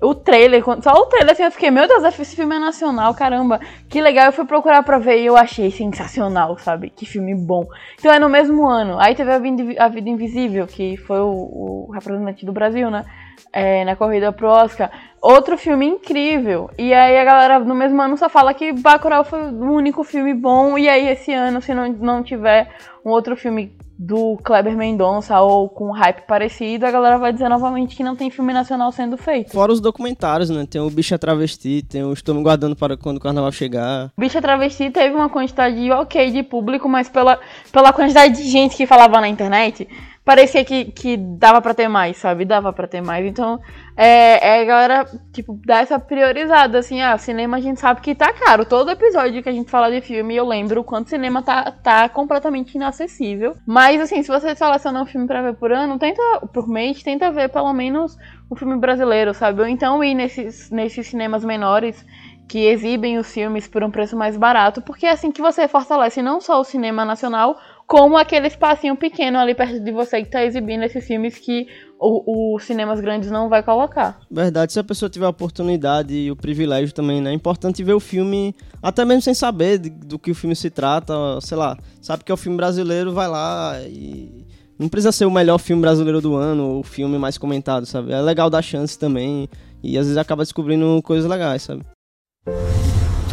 B: O trailer, só o trailer assim, eu fiquei, meu Deus, esse filme é nacional, caramba, que legal. Eu fui procurar pra ver e eu achei sensacional, sabe? Que filme bom. Então é no mesmo ano. Aí teve A Vida Invisível, que foi o, o representante do Brasil, né? É, na corrida pro Oscar. Outro filme incrível. E aí a galera no mesmo ano só fala que Bacurau foi o único filme bom. E aí esse ano, se não, não tiver um outro filme do Kleber Mendonça ou com hype parecido, a galera vai dizer novamente que não tem filme nacional sendo feito.
C: Fora os documentários, né? Tem o Bicha Travesti, tem o Estou Me Guardando para quando o carnaval chegar.
B: Bicha Travesti teve uma quantidade ok de público, mas pela, pela quantidade de gente que falava na internet, parecia que, que dava para ter mais, sabe? Dava para ter mais. Então, é, é a galera, tipo, dá essa priorizada, assim, ah, cinema a gente sabe que tá caro. Todo episódio que a gente fala de filme, eu lembro o quanto o cinema tá, tá completamente inacessível. Mas, assim, se você seleciona um filme pra ver por ano, tenta, por mês, tenta ver pelo menos um filme brasileiro, sabe? Ou então ir nesses, nesses cinemas menores que exibem os filmes por um preço mais barato, porque é assim que você fortalece não só o cinema nacional, como aquele espacinho pequeno ali perto de você que está exibindo esses filmes que os cinemas grandes não vai colocar.
C: Verdade, se a pessoa tiver a oportunidade e o privilégio também, né? É importante ver o filme, até mesmo sem saber de, do que o filme se trata, sei lá, sabe que é o filme brasileiro, vai lá e não precisa ser o melhor filme brasileiro do ano ou o filme mais comentado, sabe? É legal dar chance também e às vezes acaba descobrindo coisas legais, sabe?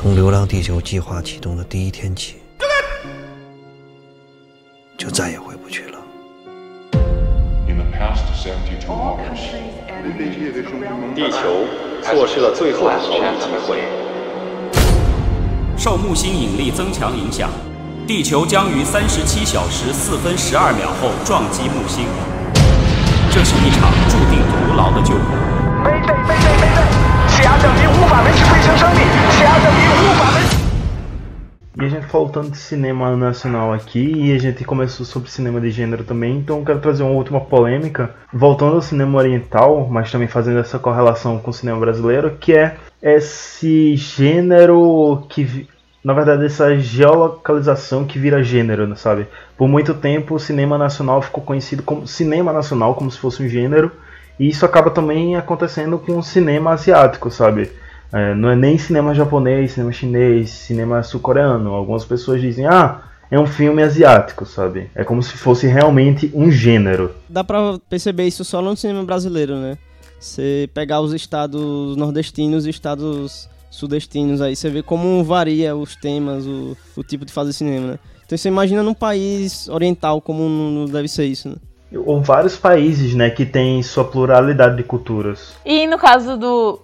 C: 从流浪地球计划启动的第一天起。 就再也回不去了。
H: 地球错失了最后的逃命机会。
I: 受木星引力增强影响，地球将于三十七小时四分十二秒后撞击木星。这是一场注定徒劳的救援。
J: 甲等于无法维持飞行生命，气压降低无法维。
A: E a gente falou tanto de cinema nacional aqui e a gente começou sobre cinema de gênero também, então eu quero trazer uma última polêmica, voltando ao cinema oriental, mas também fazendo essa correlação com o cinema brasileiro, que é esse gênero que na verdade, essa geolocalização que vira gênero, sabe? Por muito tempo, o cinema nacional ficou conhecido como cinema nacional, como se fosse um gênero, e isso acaba também acontecendo com o cinema asiático, sabe? É, não é nem cinema japonês, cinema chinês, cinema sul-coreano. Algumas pessoas dizem, ah, é um filme asiático, sabe? É como se fosse realmente um gênero.
C: Dá pra perceber isso só no cinema brasileiro, né? Você pegar os estados nordestinos e estados sudestinos aí, você vê como varia os temas, o, o tipo de fazer cinema, né? Então você imagina num país oriental como não deve ser isso, né?
A: Ou vários países, né, que tem sua pluralidade de culturas.
B: E no caso do.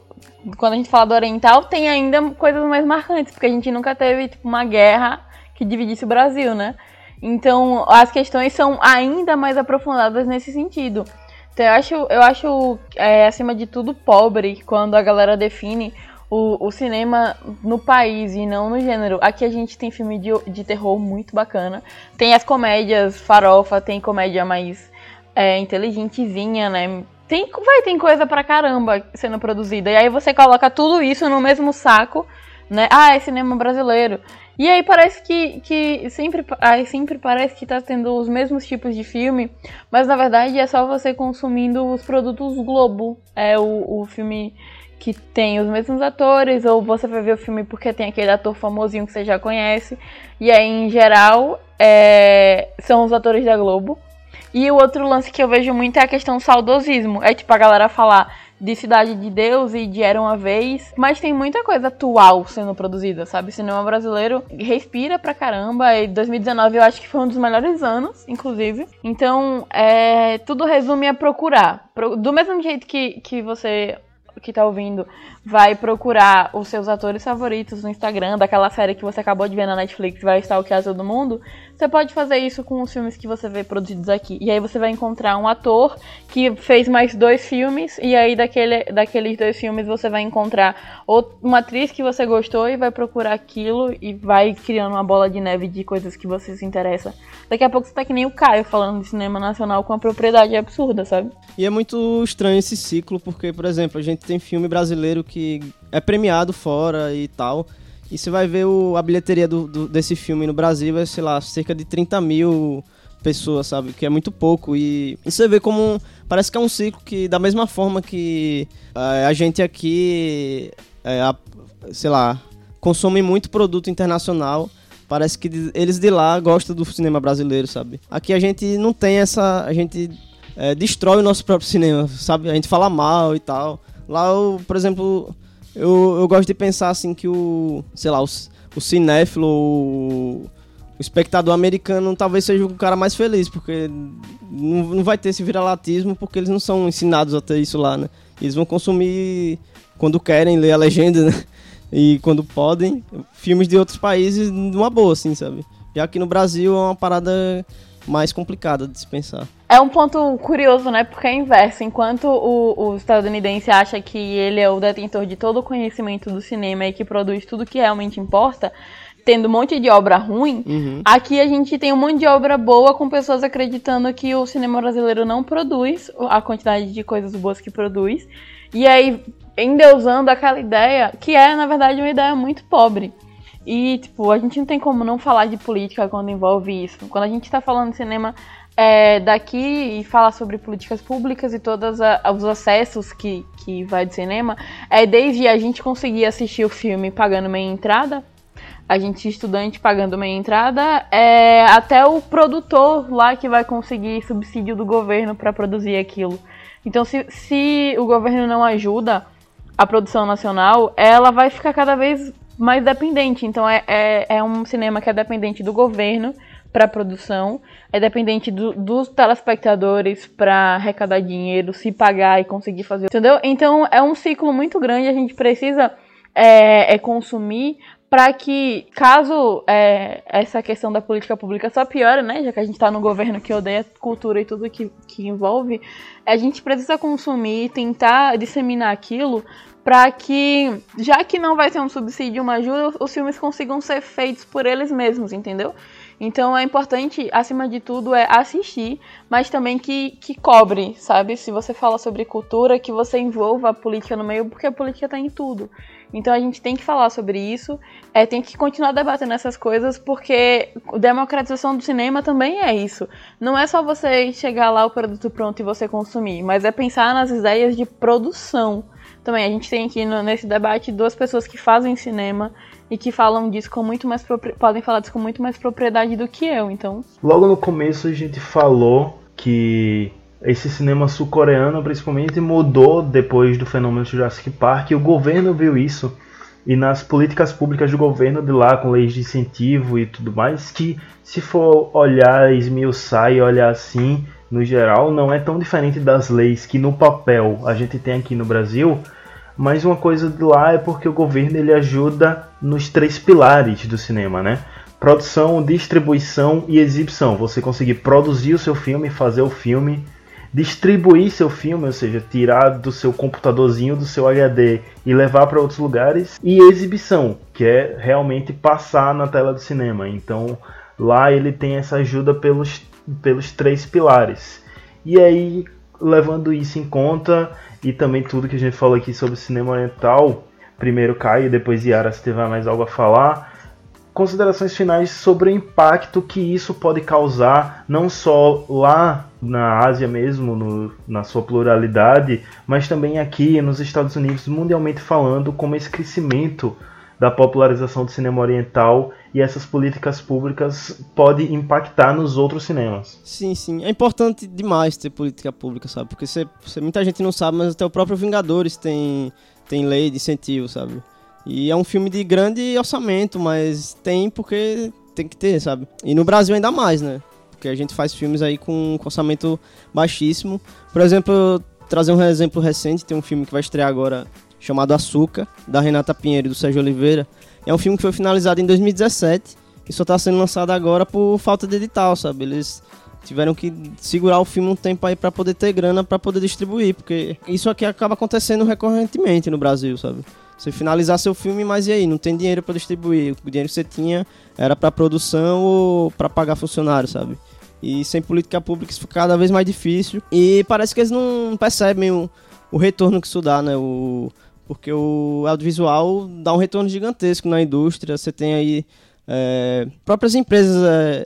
B: Quando a gente fala do oriental, tem ainda coisas mais marcantes, porque a gente nunca teve tipo, uma guerra que dividisse o Brasil, né? Então as questões são ainda mais aprofundadas nesse sentido. Então eu acho, eu acho é, acima de tudo, pobre quando a galera define o, o, cinema no país e não no gênero. Aqui a gente tem filme de, de terror muito bacana. Tem as comédias farofa, tem comédia mais é, inteligentezinha, né? Tem, vai, tem coisa pra caramba sendo produzida. E aí você coloca tudo isso no mesmo saco, né? Ah, é cinema brasileiro. E aí parece que, que sempre, aí sempre parece que tá tendo os mesmos tipos de filme, mas na verdade é só você consumindo os produtos Globo. É o, o filme que tem os mesmos atores, ou você vai ver o filme porque tem aquele ator famosinho que você já conhece. E aí, em geral, é, são os atores da Globo. E o outro lance que eu vejo muito é a questão saudosismo. É tipo a galera falar de Cidade de Deus e de Era Uma Vez, mas tem muita coisa atual sendo produzida, sabe? O cinema brasileiro respira pra caramba, e 2019 eu acho que foi um dos melhores anos, inclusive. Então, é, tudo resume a procurar. Do mesmo jeito que, que você que tá ouvindo vai procurar os seus atores favoritos no Instagram, daquela série que você acabou de ver na Netflix, vai estar o que é todo mundo, você pode fazer isso com os filmes que você vê produzidos aqui. E aí você vai encontrar um ator que fez mais dois filmes, e aí daquele, daqueles dois filmes você vai encontrar uma atriz que você gostou e vai procurar aquilo e vai criando uma bola de neve de coisas que você se interessa. Daqui a pouco você tá que nem o Caio falando de cinema nacional com uma propriedade absurda, sabe?
C: E é muito estranho esse ciclo, porque, por exemplo, a gente tem filme brasileiro que é premiado fora e tal. E você vai ver o, a bilheteria do, do, desse filme no Brasil, é, sei lá, cerca de 30 mil pessoas, sabe? Que é muito pouco. E, e você vê como. Parece que é um ciclo que, da mesma forma que é, a gente aqui, é, a, sei lá, consome muito produto internacional. Parece que eles de lá gostam do cinema brasileiro, sabe? Aqui a gente não tem essa. A gente é, destrói o nosso próprio cinema, sabe? A gente fala mal e tal. Lá, eu, por exemplo, eu, eu gosto de pensar assim que o, sei lá, o, o cinéfilo, o, o espectador americano talvez seja o cara mais feliz, porque não, não vai ter esse viralatismo, porque eles não são ensinados a ter isso lá, né? Eles vão consumir quando querem ler a legenda, né? E quando podem, filmes de outros países numa boa, assim, sabe? Já que no Brasil é uma parada mais complicada de se pensar.
B: É um ponto curioso, né? Porque é inverso. Enquanto o, o, estadunidense acha que ele é o detentor de todo o conhecimento do cinema e que produz tudo que realmente importa, tendo um monte de obra ruim, uhum. aqui a gente tem um monte de obra boa com pessoas acreditando que o cinema brasileiro não produz a quantidade de coisas boas que produz. E aí, endeusando aquela ideia, que é, na verdade, uma ideia muito pobre. E, tipo, a gente não tem como não falar de política quando envolve isso. Quando a gente tá falando de cinema é, daqui e falar sobre políticas públicas e todos os acessos que, que vai de cinema, é desde a gente conseguir assistir o filme pagando meia entrada, a gente estudante pagando meia entrada, é, até o produtor lá que vai conseguir subsídio do governo para produzir aquilo. Então, se, se o governo não ajuda a produção nacional, ela vai ficar cada vez mais dependente. Então é, é, é um cinema que é dependente do governo para produção, é dependente do, dos telespectadores para arrecadar dinheiro, se pagar e conseguir fazer, entendeu? Então é um ciclo muito grande, a gente precisa é, é consumir para que, caso é, essa questão da política pública só piore, né, já que a gente está no governo que odeia cultura e tudo que, que envolve, a gente precisa consumir, tentar disseminar aquilo para que, já que não vai ter um subsídio, uma ajuda, os filmes consigam ser feitos por eles mesmos, entendeu? Então é importante, acima de tudo, é assistir, mas também que, que cobre, sabe? Se você fala sobre cultura, que você envolva a política no meio, porque a política está em tudo. Então a gente tem que falar sobre isso, é, tem que continuar debatendo essas coisas, porque democratização do cinema também é isso. Não é só você chegar lá o produto pronto e você consumir, mas é pensar nas ideias de produção também. A gente tem aqui no, nesse debate duas pessoas que fazem cinema e que falam disso com muito mais podem falar disso com muito mais propriedade do que eu, então.
A: Logo no começo a gente falou que esse cinema sul-coreano principalmente mudou depois do fenômeno Jurassic Park e o governo viu isso e nas políticas públicas do governo de lá, com leis de incentivo e tudo mais, que se for olhar, esmiuçar e olhar assim, no geral, não é tão diferente das leis que no papel a gente tem aqui no Brasil, mas uma coisa de lá é porque o governo ele ajuda nos três pilares do cinema, né? Produção, distribuição e exibição. Você conseguir produzir o seu filme, fazer o filme, distribuir seu filme, ou seja, tirar do seu computadorzinho, do seu HD e levar para outros lugares, e exibição, que é realmente passar na tela do cinema. Então lá ele tem essa ajuda pelos, pelos três pilares. E aí, levando isso em conta, e também tudo que a gente falou aqui sobre cinema oriental, primeiro Caio, depois Yara, se tiver mais algo a falar considerações finais sobre o impacto que isso pode causar, não só lá na Ásia mesmo, no, na sua pluralidade, mas também aqui nos Estados Unidos, mundialmente falando, como esse crescimento da popularização do cinema oriental e essas políticas públicas pode impactar nos outros cinemas.
C: Sim, sim. É importante demais ter política pública, sabe? Porque você, muita gente não sabe, mas até o próprio Vingadores tem, tem lei de incentivo, sabe? E é um filme de grande orçamento, mas tem porque tem que ter, sabe? E no Brasil ainda mais, né? Porque a gente faz filmes aí com, com orçamento baixíssimo. Por exemplo, trazer um exemplo recente, tem um filme que vai estrear agora chamado Açúcar, da Renata Pinheiro e do Sérgio Oliveira. É um filme que foi finalizado em 2017 e só está sendo lançado agora por falta de edital, sabe? Eles tiveram que segurar o filme um tempo aí para poder ter grana para poder distribuir, porque isso aqui acaba acontecendo recorrentemente no Brasil, sabe? Você finalizar seu filme, mas e aí? Não tem dinheiro para distribuir. O dinheiro que você tinha era para produção ou para pagar funcionário, sabe? E sem política pública isso fica cada vez mais difícil. E parece que eles não percebem o, o retorno que isso dá, né? O, porque o audiovisual dá um retorno gigantesco na indústria. Você tem aí é, próprias empresas é,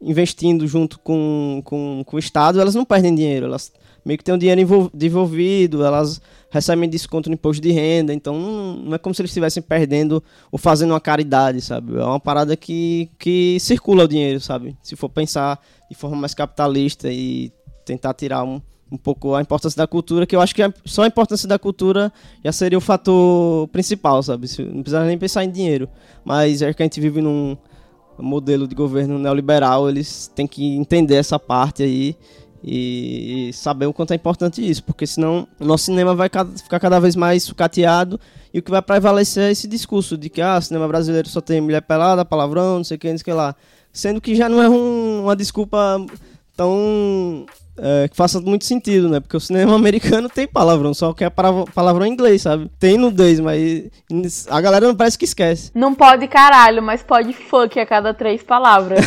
C: investindo junto com, com, com o Estado, elas não perdem dinheiro. Elas meio que têm o dinheiro envolvido, elas recebem desconto no imposto de renda, então não, não é como se eles estivessem perdendo ou fazendo uma caridade, sabe? É uma parada que, que circula o dinheiro, sabe? Se for pensar de forma mais capitalista e tentar tirar um, um pouco a importância da cultura, que eu acho que só a importância da cultura já seria o fator principal, sabe? Não precisa nem pensar em dinheiro. Mas é que a gente vive num modelo de governo neoliberal, eles têm que entender essa parte aí e saber o quanto é importante isso, porque senão o nosso cinema vai ficar cada vez mais sucateado e o que vai prevalecer é esse discurso de que ah, cinema brasileiro só tem mulher pelada, palavrão, não sei o que, não sei o que lá. Sendo que já não é um, uma desculpa tão é, que faça muito sentido, né? Porque o cinema americano tem palavrão, só que é palavrão em inglês, sabe? Tem nudez, mas a galera não parece que esquece.
B: Não pode caralho, mas pode fuck a cada três palavras.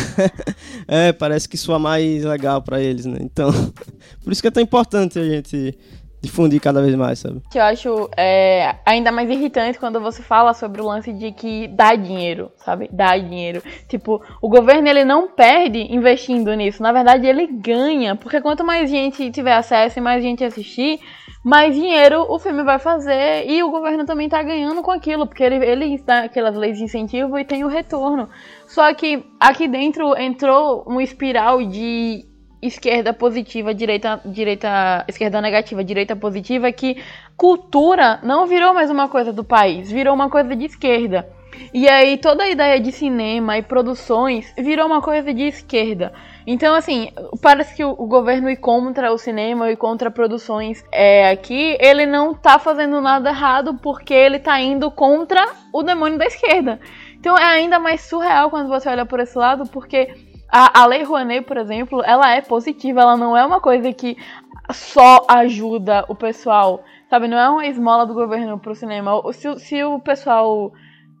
C: é, parece que soa mais legal para eles, né? Então, por isso que é tão importante a gente difundir cada vez mais, sabe?
B: Eu acho é, ainda mais irritante quando você fala sobre o lance de que dá dinheiro, sabe? Dá dinheiro. Tipo, o governo ele não perde investindo nisso. Na verdade, ele ganha, porque quanto mais gente tiver acesso e mais gente assistir, mais dinheiro o filme vai fazer e o governo também tá ganhando com aquilo, porque ele, ele dá aquelas leis de incentivo e tem o retorno. Só que aqui dentro entrou uma espiral de esquerda positiva, direita, direita, esquerda negativa, direita positiva, que cultura não virou mais uma coisa do país, virou uma coisa de esquerda. E aí toda a ideia de cinema e produções virou uma coisa de esquerda. Então, assim, parece que o, governo ir contra o cinema e contra produções é, aqui, ele não tá fazendo nada errado porque ele tá indo contra o demônio da esquerda. Então é ainda mais surreal quando você olha por esse lado, porque a, a Lei Rouanet, por exemplo, ela é positiva, ela não é uma coisa que só ajuda o pessoal, sabe? Não é uma esmola do governo pro cinema. Se, se o pessoal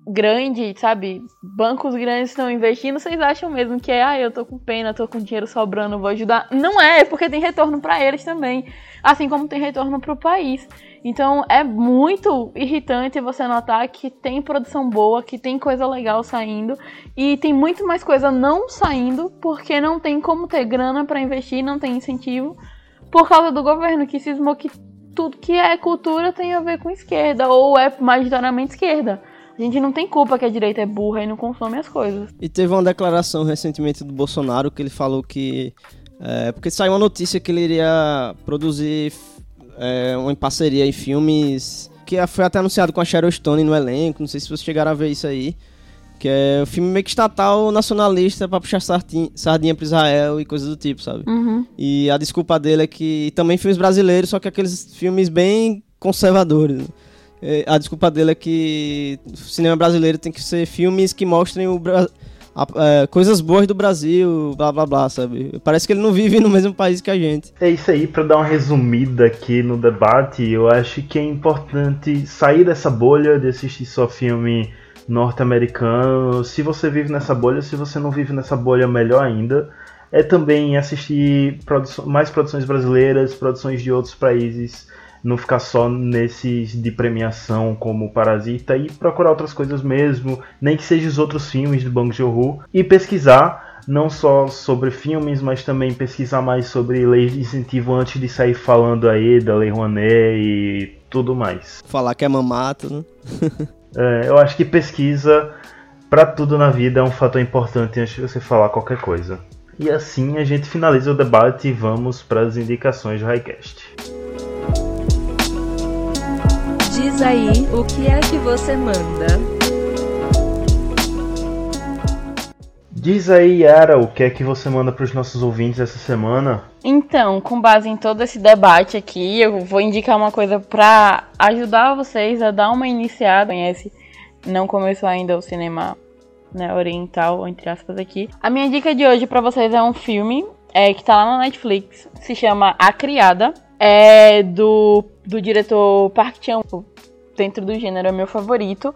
B: grande, sabe? Bancos grandes estão investindo, vocês acham mesmo que é, ah, eu tô com pena, tô com dinheiro sobrando, vou ajudar? Não é, é porque tem retorno para eles também, assim como tem retorno para o país. Então é muito irritante você notar que tem produção boa, que tem coisa legal saindo e tem muito mais coisa não saindo porque não tem como ter grana para investir, não tem incentivo por causa do governo que cismou que tudo que é cultura tem a ver com esquerda ou é majoritariamente esquerda. A gente não tem culpa que a direita é burra e não consome as coisas.
C: E teve uma declaração recentemente do Bolsonaro que ele falou que. É, porque saiu uma notícia que ele iria produzir é, uma parceria em filmes que foi até anunciado com a Sharon Stone no elenco, não sei se vocês chegaram a ver isso aí. Que é o filme meio que estatal nacionalista pra puxar sardinha, sardinha pra Israel e coisas do tipo, sabe?
B: Uhum.
C: E a desculpa dele é que também filmes brasileiros, só que aqueles filmes bem conservadores. É, A desculpa dele é que o cinema brasileiro tem que ser filmes que mostrem o Bra- a- é, coisas boas do Brasil, blá blá blá, sabe? Parece que ele não vive no mesmo país que a gente.
A: É isso aí, pra dar uma resumida aqui no debate, eu acho que é importante sair dessa bolha de assistir só filme norte-americano. Se você vive nessa bolha, se você não vive nessa bolha, melhor ainda. É também assistir produço- mais produções brasileiras, produções de outros países, não ficar só nesses de premiação como Parasita e procurar outras coisas mesmo, nem que sejam os outros filmes de Bong Joon-ho e pesquisar não só sobre filmes, mas também pesquisar mais sobre leis de incentivo antes de sair falando aí da Lei Rouanet e tudo mais.
C: Falar que é mamato, né?
A: É, eu acho que pesquisa para tudo na vida é um fator importante antes de você falar qualquer coisa. E assim a gente finaliza o debate e vamos para as indicações do Highcast.
K: Diz aí, o que é que você manda?
A: Diz aí, Yara, o que é que você manda para os nossos ouvintes essa semana?
B: Então, com base em todo esse debate aqui, eu vou indicar uma coisa pra ajudar vocês a dar uma iniciada. Conhece? Não começou ainda o cinema né, oriental, entre aspas, aqui. A minha dica de hoje pra vocês é um filme é, que tá lá na Netflix, se chama A Criada. É do, do diretor Park Chan-wook, dentro do gênero é meu favorito.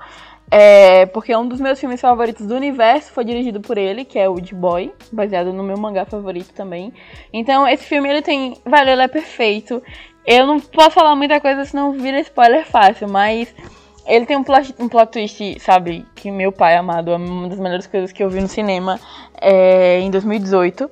B: É, porque um dos meus filmes favoritos do universo foi dirigido por ele, que é Old Boy, baseado no meu mangá favorito também. Então, esse filme ele tem. Velho, ele é perfeito. Eu não posso falar muita coisa, senão vira spoiler fácil, mas ele tem um plot, um plot twist, sabe? Que meu pai amado, é uma das melhores coisas que eu vi no cinema é, em 2018.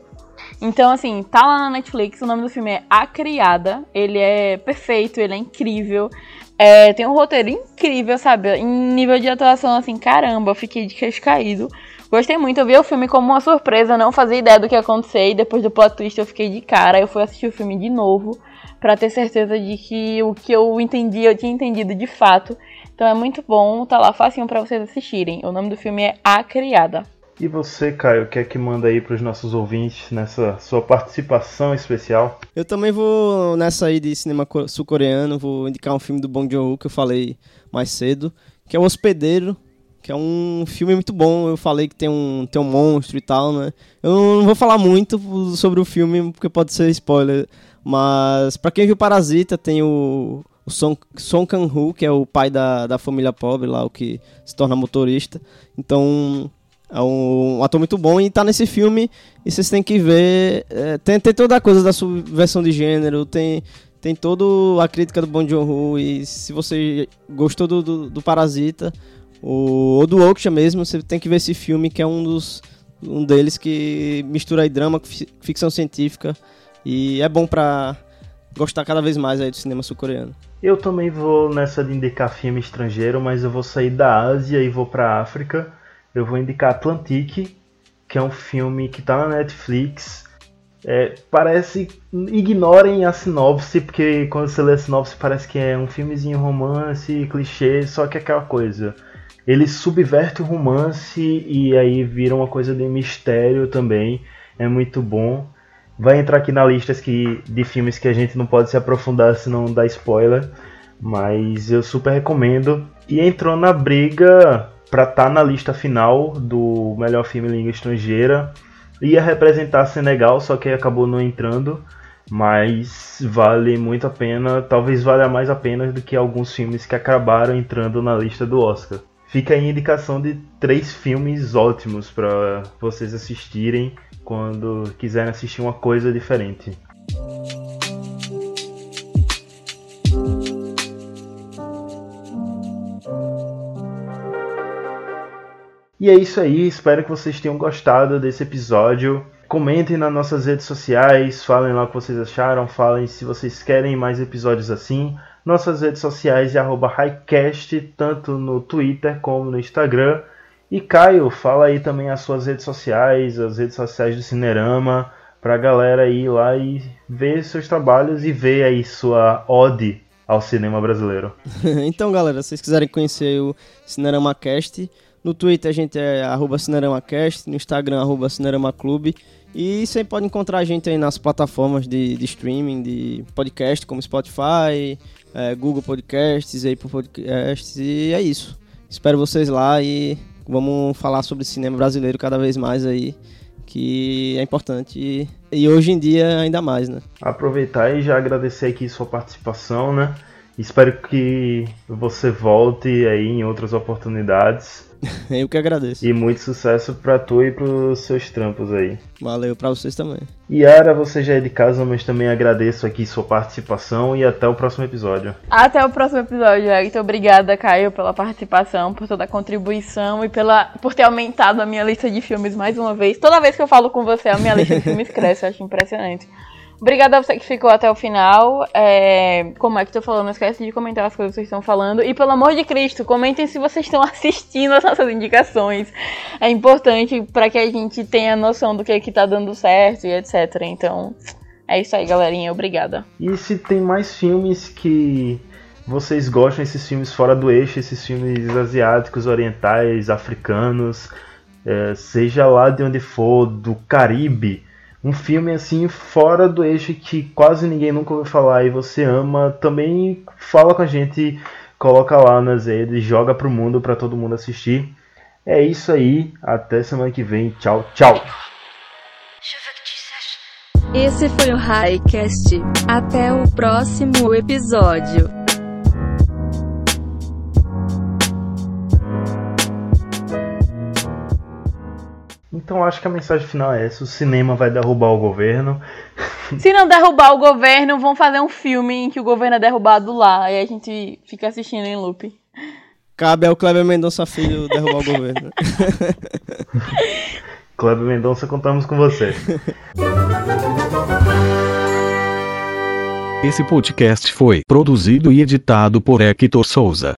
B: Então, assim, tá lá na Netflix, o nome do filme é A Criada. Ele é perfeito, ele é incrível. É, tem um roteiro incrível, sabe? Em nível de atuação, assim, caramba, eu fiquei de queixo caído. Gostei muito, eu vi o filme como uma surpresa, não fazia ideia do que ia acontecer. E depois do plot twist eu fiquei de cara. Eu fui assistir o filme de novo pra ter certeza de que o que eu entendi, eu tinha entendido de fato. Então é muito bom, tá lá facinho pra vocês assistirem. O nome do filme é A Criada.
A: E você, Caio, o que é que manda aí para os nossos ouvintes nessa sua participação especial?
C: Eu também vou nessa aí de cinema co- sul-coreano, vou indicar um filme do Bong Joon-ho que eu falei mais cedo, que é O Hospedeiro, que é um filme muito bom. Eu falei que tem um, tem um monstro e tal, né? Eu não vou falar muito sobre o filme porque pode ser spoiler, mas pra quem viu Parasita, tem o, o Song, Song Kang-ho, que é o pai da, da família pobre lá, o que se torna motorista. Então, é um, um ator muito bom e tá nesse filme e vocês têm que ver. é, tem, tem toda a coisa da subversão de gênero, tem, tem toda a crítica do Bong Joon-ho e se você gostou do, do, do Parasita ou, do Oksha mesmo, você tem que ver esse filme que é um dos um deles que mistura aí drama com fi- ficção científica e é bom pra gostar cada vez mais aí do cinema sul-coreano.
A: Eu também vou nessa de indicar filme estrangeiro, mas eu vou sair da Ásia e vou para África. Eu vou indicar Atlantique, que é um filme que tá na Netflix. É, parece. Ignorem a sinopse, porque quando você lê a sinopse parece que é um filmezinho romance, clichê, só que é aquela coisa. Ele subverte o romance e aí vira uma coisa de mistério também. É muito bom. Vai entrar aqui na lista que, de filmes que a gente não pode se aprofundar se não dar spoiler. Mas eu super recomendo. E entrou na briga pra estar na lista final do melhor filme em língua estrangeira. Ia representar Senegal, só que acabou não entrando. Mas vale muito a pena, talvez valha mais a pena do que alguns filmes que acabaram entrando na lista do Oscar. Fica aí a indicação de três filmes ótimos para vocês assistirem quando quiserem assistir uma coisa diferente. E é isso aí, espero que vocês tenham gostado desse episódio. Comentem nas nossas redes sociais, falem lá o que vocês acharam, falem se vocês querem mais episódios assim. Nossas redes sociais é highcast, tanto no Twitter como no Instagram. E Caio, fala aí também as suas redes sociais, as redes sociais do Cinerama, pra galera ir lá e ver seus trabalhos e ver aí sua ode ao cinema brasileiro.
C: então, galera, se vocês quiserem conhecer o CineramaCast, no Twitter a gente é arroba CineramaCast, no Instagram arroba CineramaClube. E você pode encontrar a gente aí nas plataformas de, de streaming, de podcast, como Spotify, é, Google Podcasts, Apple Podcasts, e é isso. Espero vocês lá e vamos falar sobre cinema brasileiro cada vez mais aí, que é importante e, e hoje em dia ainda mais, né?
A: Aproveitar e já agradecer aqui sua participação, né? Espero que você volte aí em outras oportunidades.
C: Eu que agradeço.
A: E muito sucesso para tu e pros seus trampos aí.
C: Valeu para vocês também.
A: Yara, você já é de casa, mas também agradeço aqui sua participação e até o próximo episódio.
B: Até o próximo episódio, Muito obrigada, Caio, pela participação, por toda a contribuição e pela por ter aumentado a minha lista de filmes mais uma vez. Toda vez que eu falo com você, a minha lista de filmes cresce, eu acho impressionante. Obrigada a você que ficou até o final. É, como é que tô falando? Não esquece de comentar as coisas que vocês estão falando. E pelo amor de Cristo, comentem se vocês estão assistindo as nossas indicações. É importante para que a gente tenha noção do que, é que tá dando certo e etc. Então, é isso aí, galerinha. Obrigada.
A: E se tem mais filmes que vocês gostam, esses filmes fora do eixo, esses filmes asiáticos, orientais, africanos, é, seja lá de onde for, do Caribe um filme assim fora do eixo que quase ninguém nunca ouviu falar e você ama, também fala com a gente, coloca lá nas redes, joga pro mundo para todo mundo assistir. É isso aí, até semana que vem. Tchau, tchau.
K: Esse foi o Highcast. Até o próximo episódio.
A: Então acho que a mensagem final é essa: o cinema vai derrubar o governo.
B: Se não derrubar o governo, vão fazer um filme em que o governo é derrubado lá. Aí a gente fica assistindo em loop.
C: Cabe ao Kleber Mendonça Filho derrubar o governo.
A: Kleber Mendonça, contamos com você.
L: Esse podcast foi produzido e editado por Hector Souza.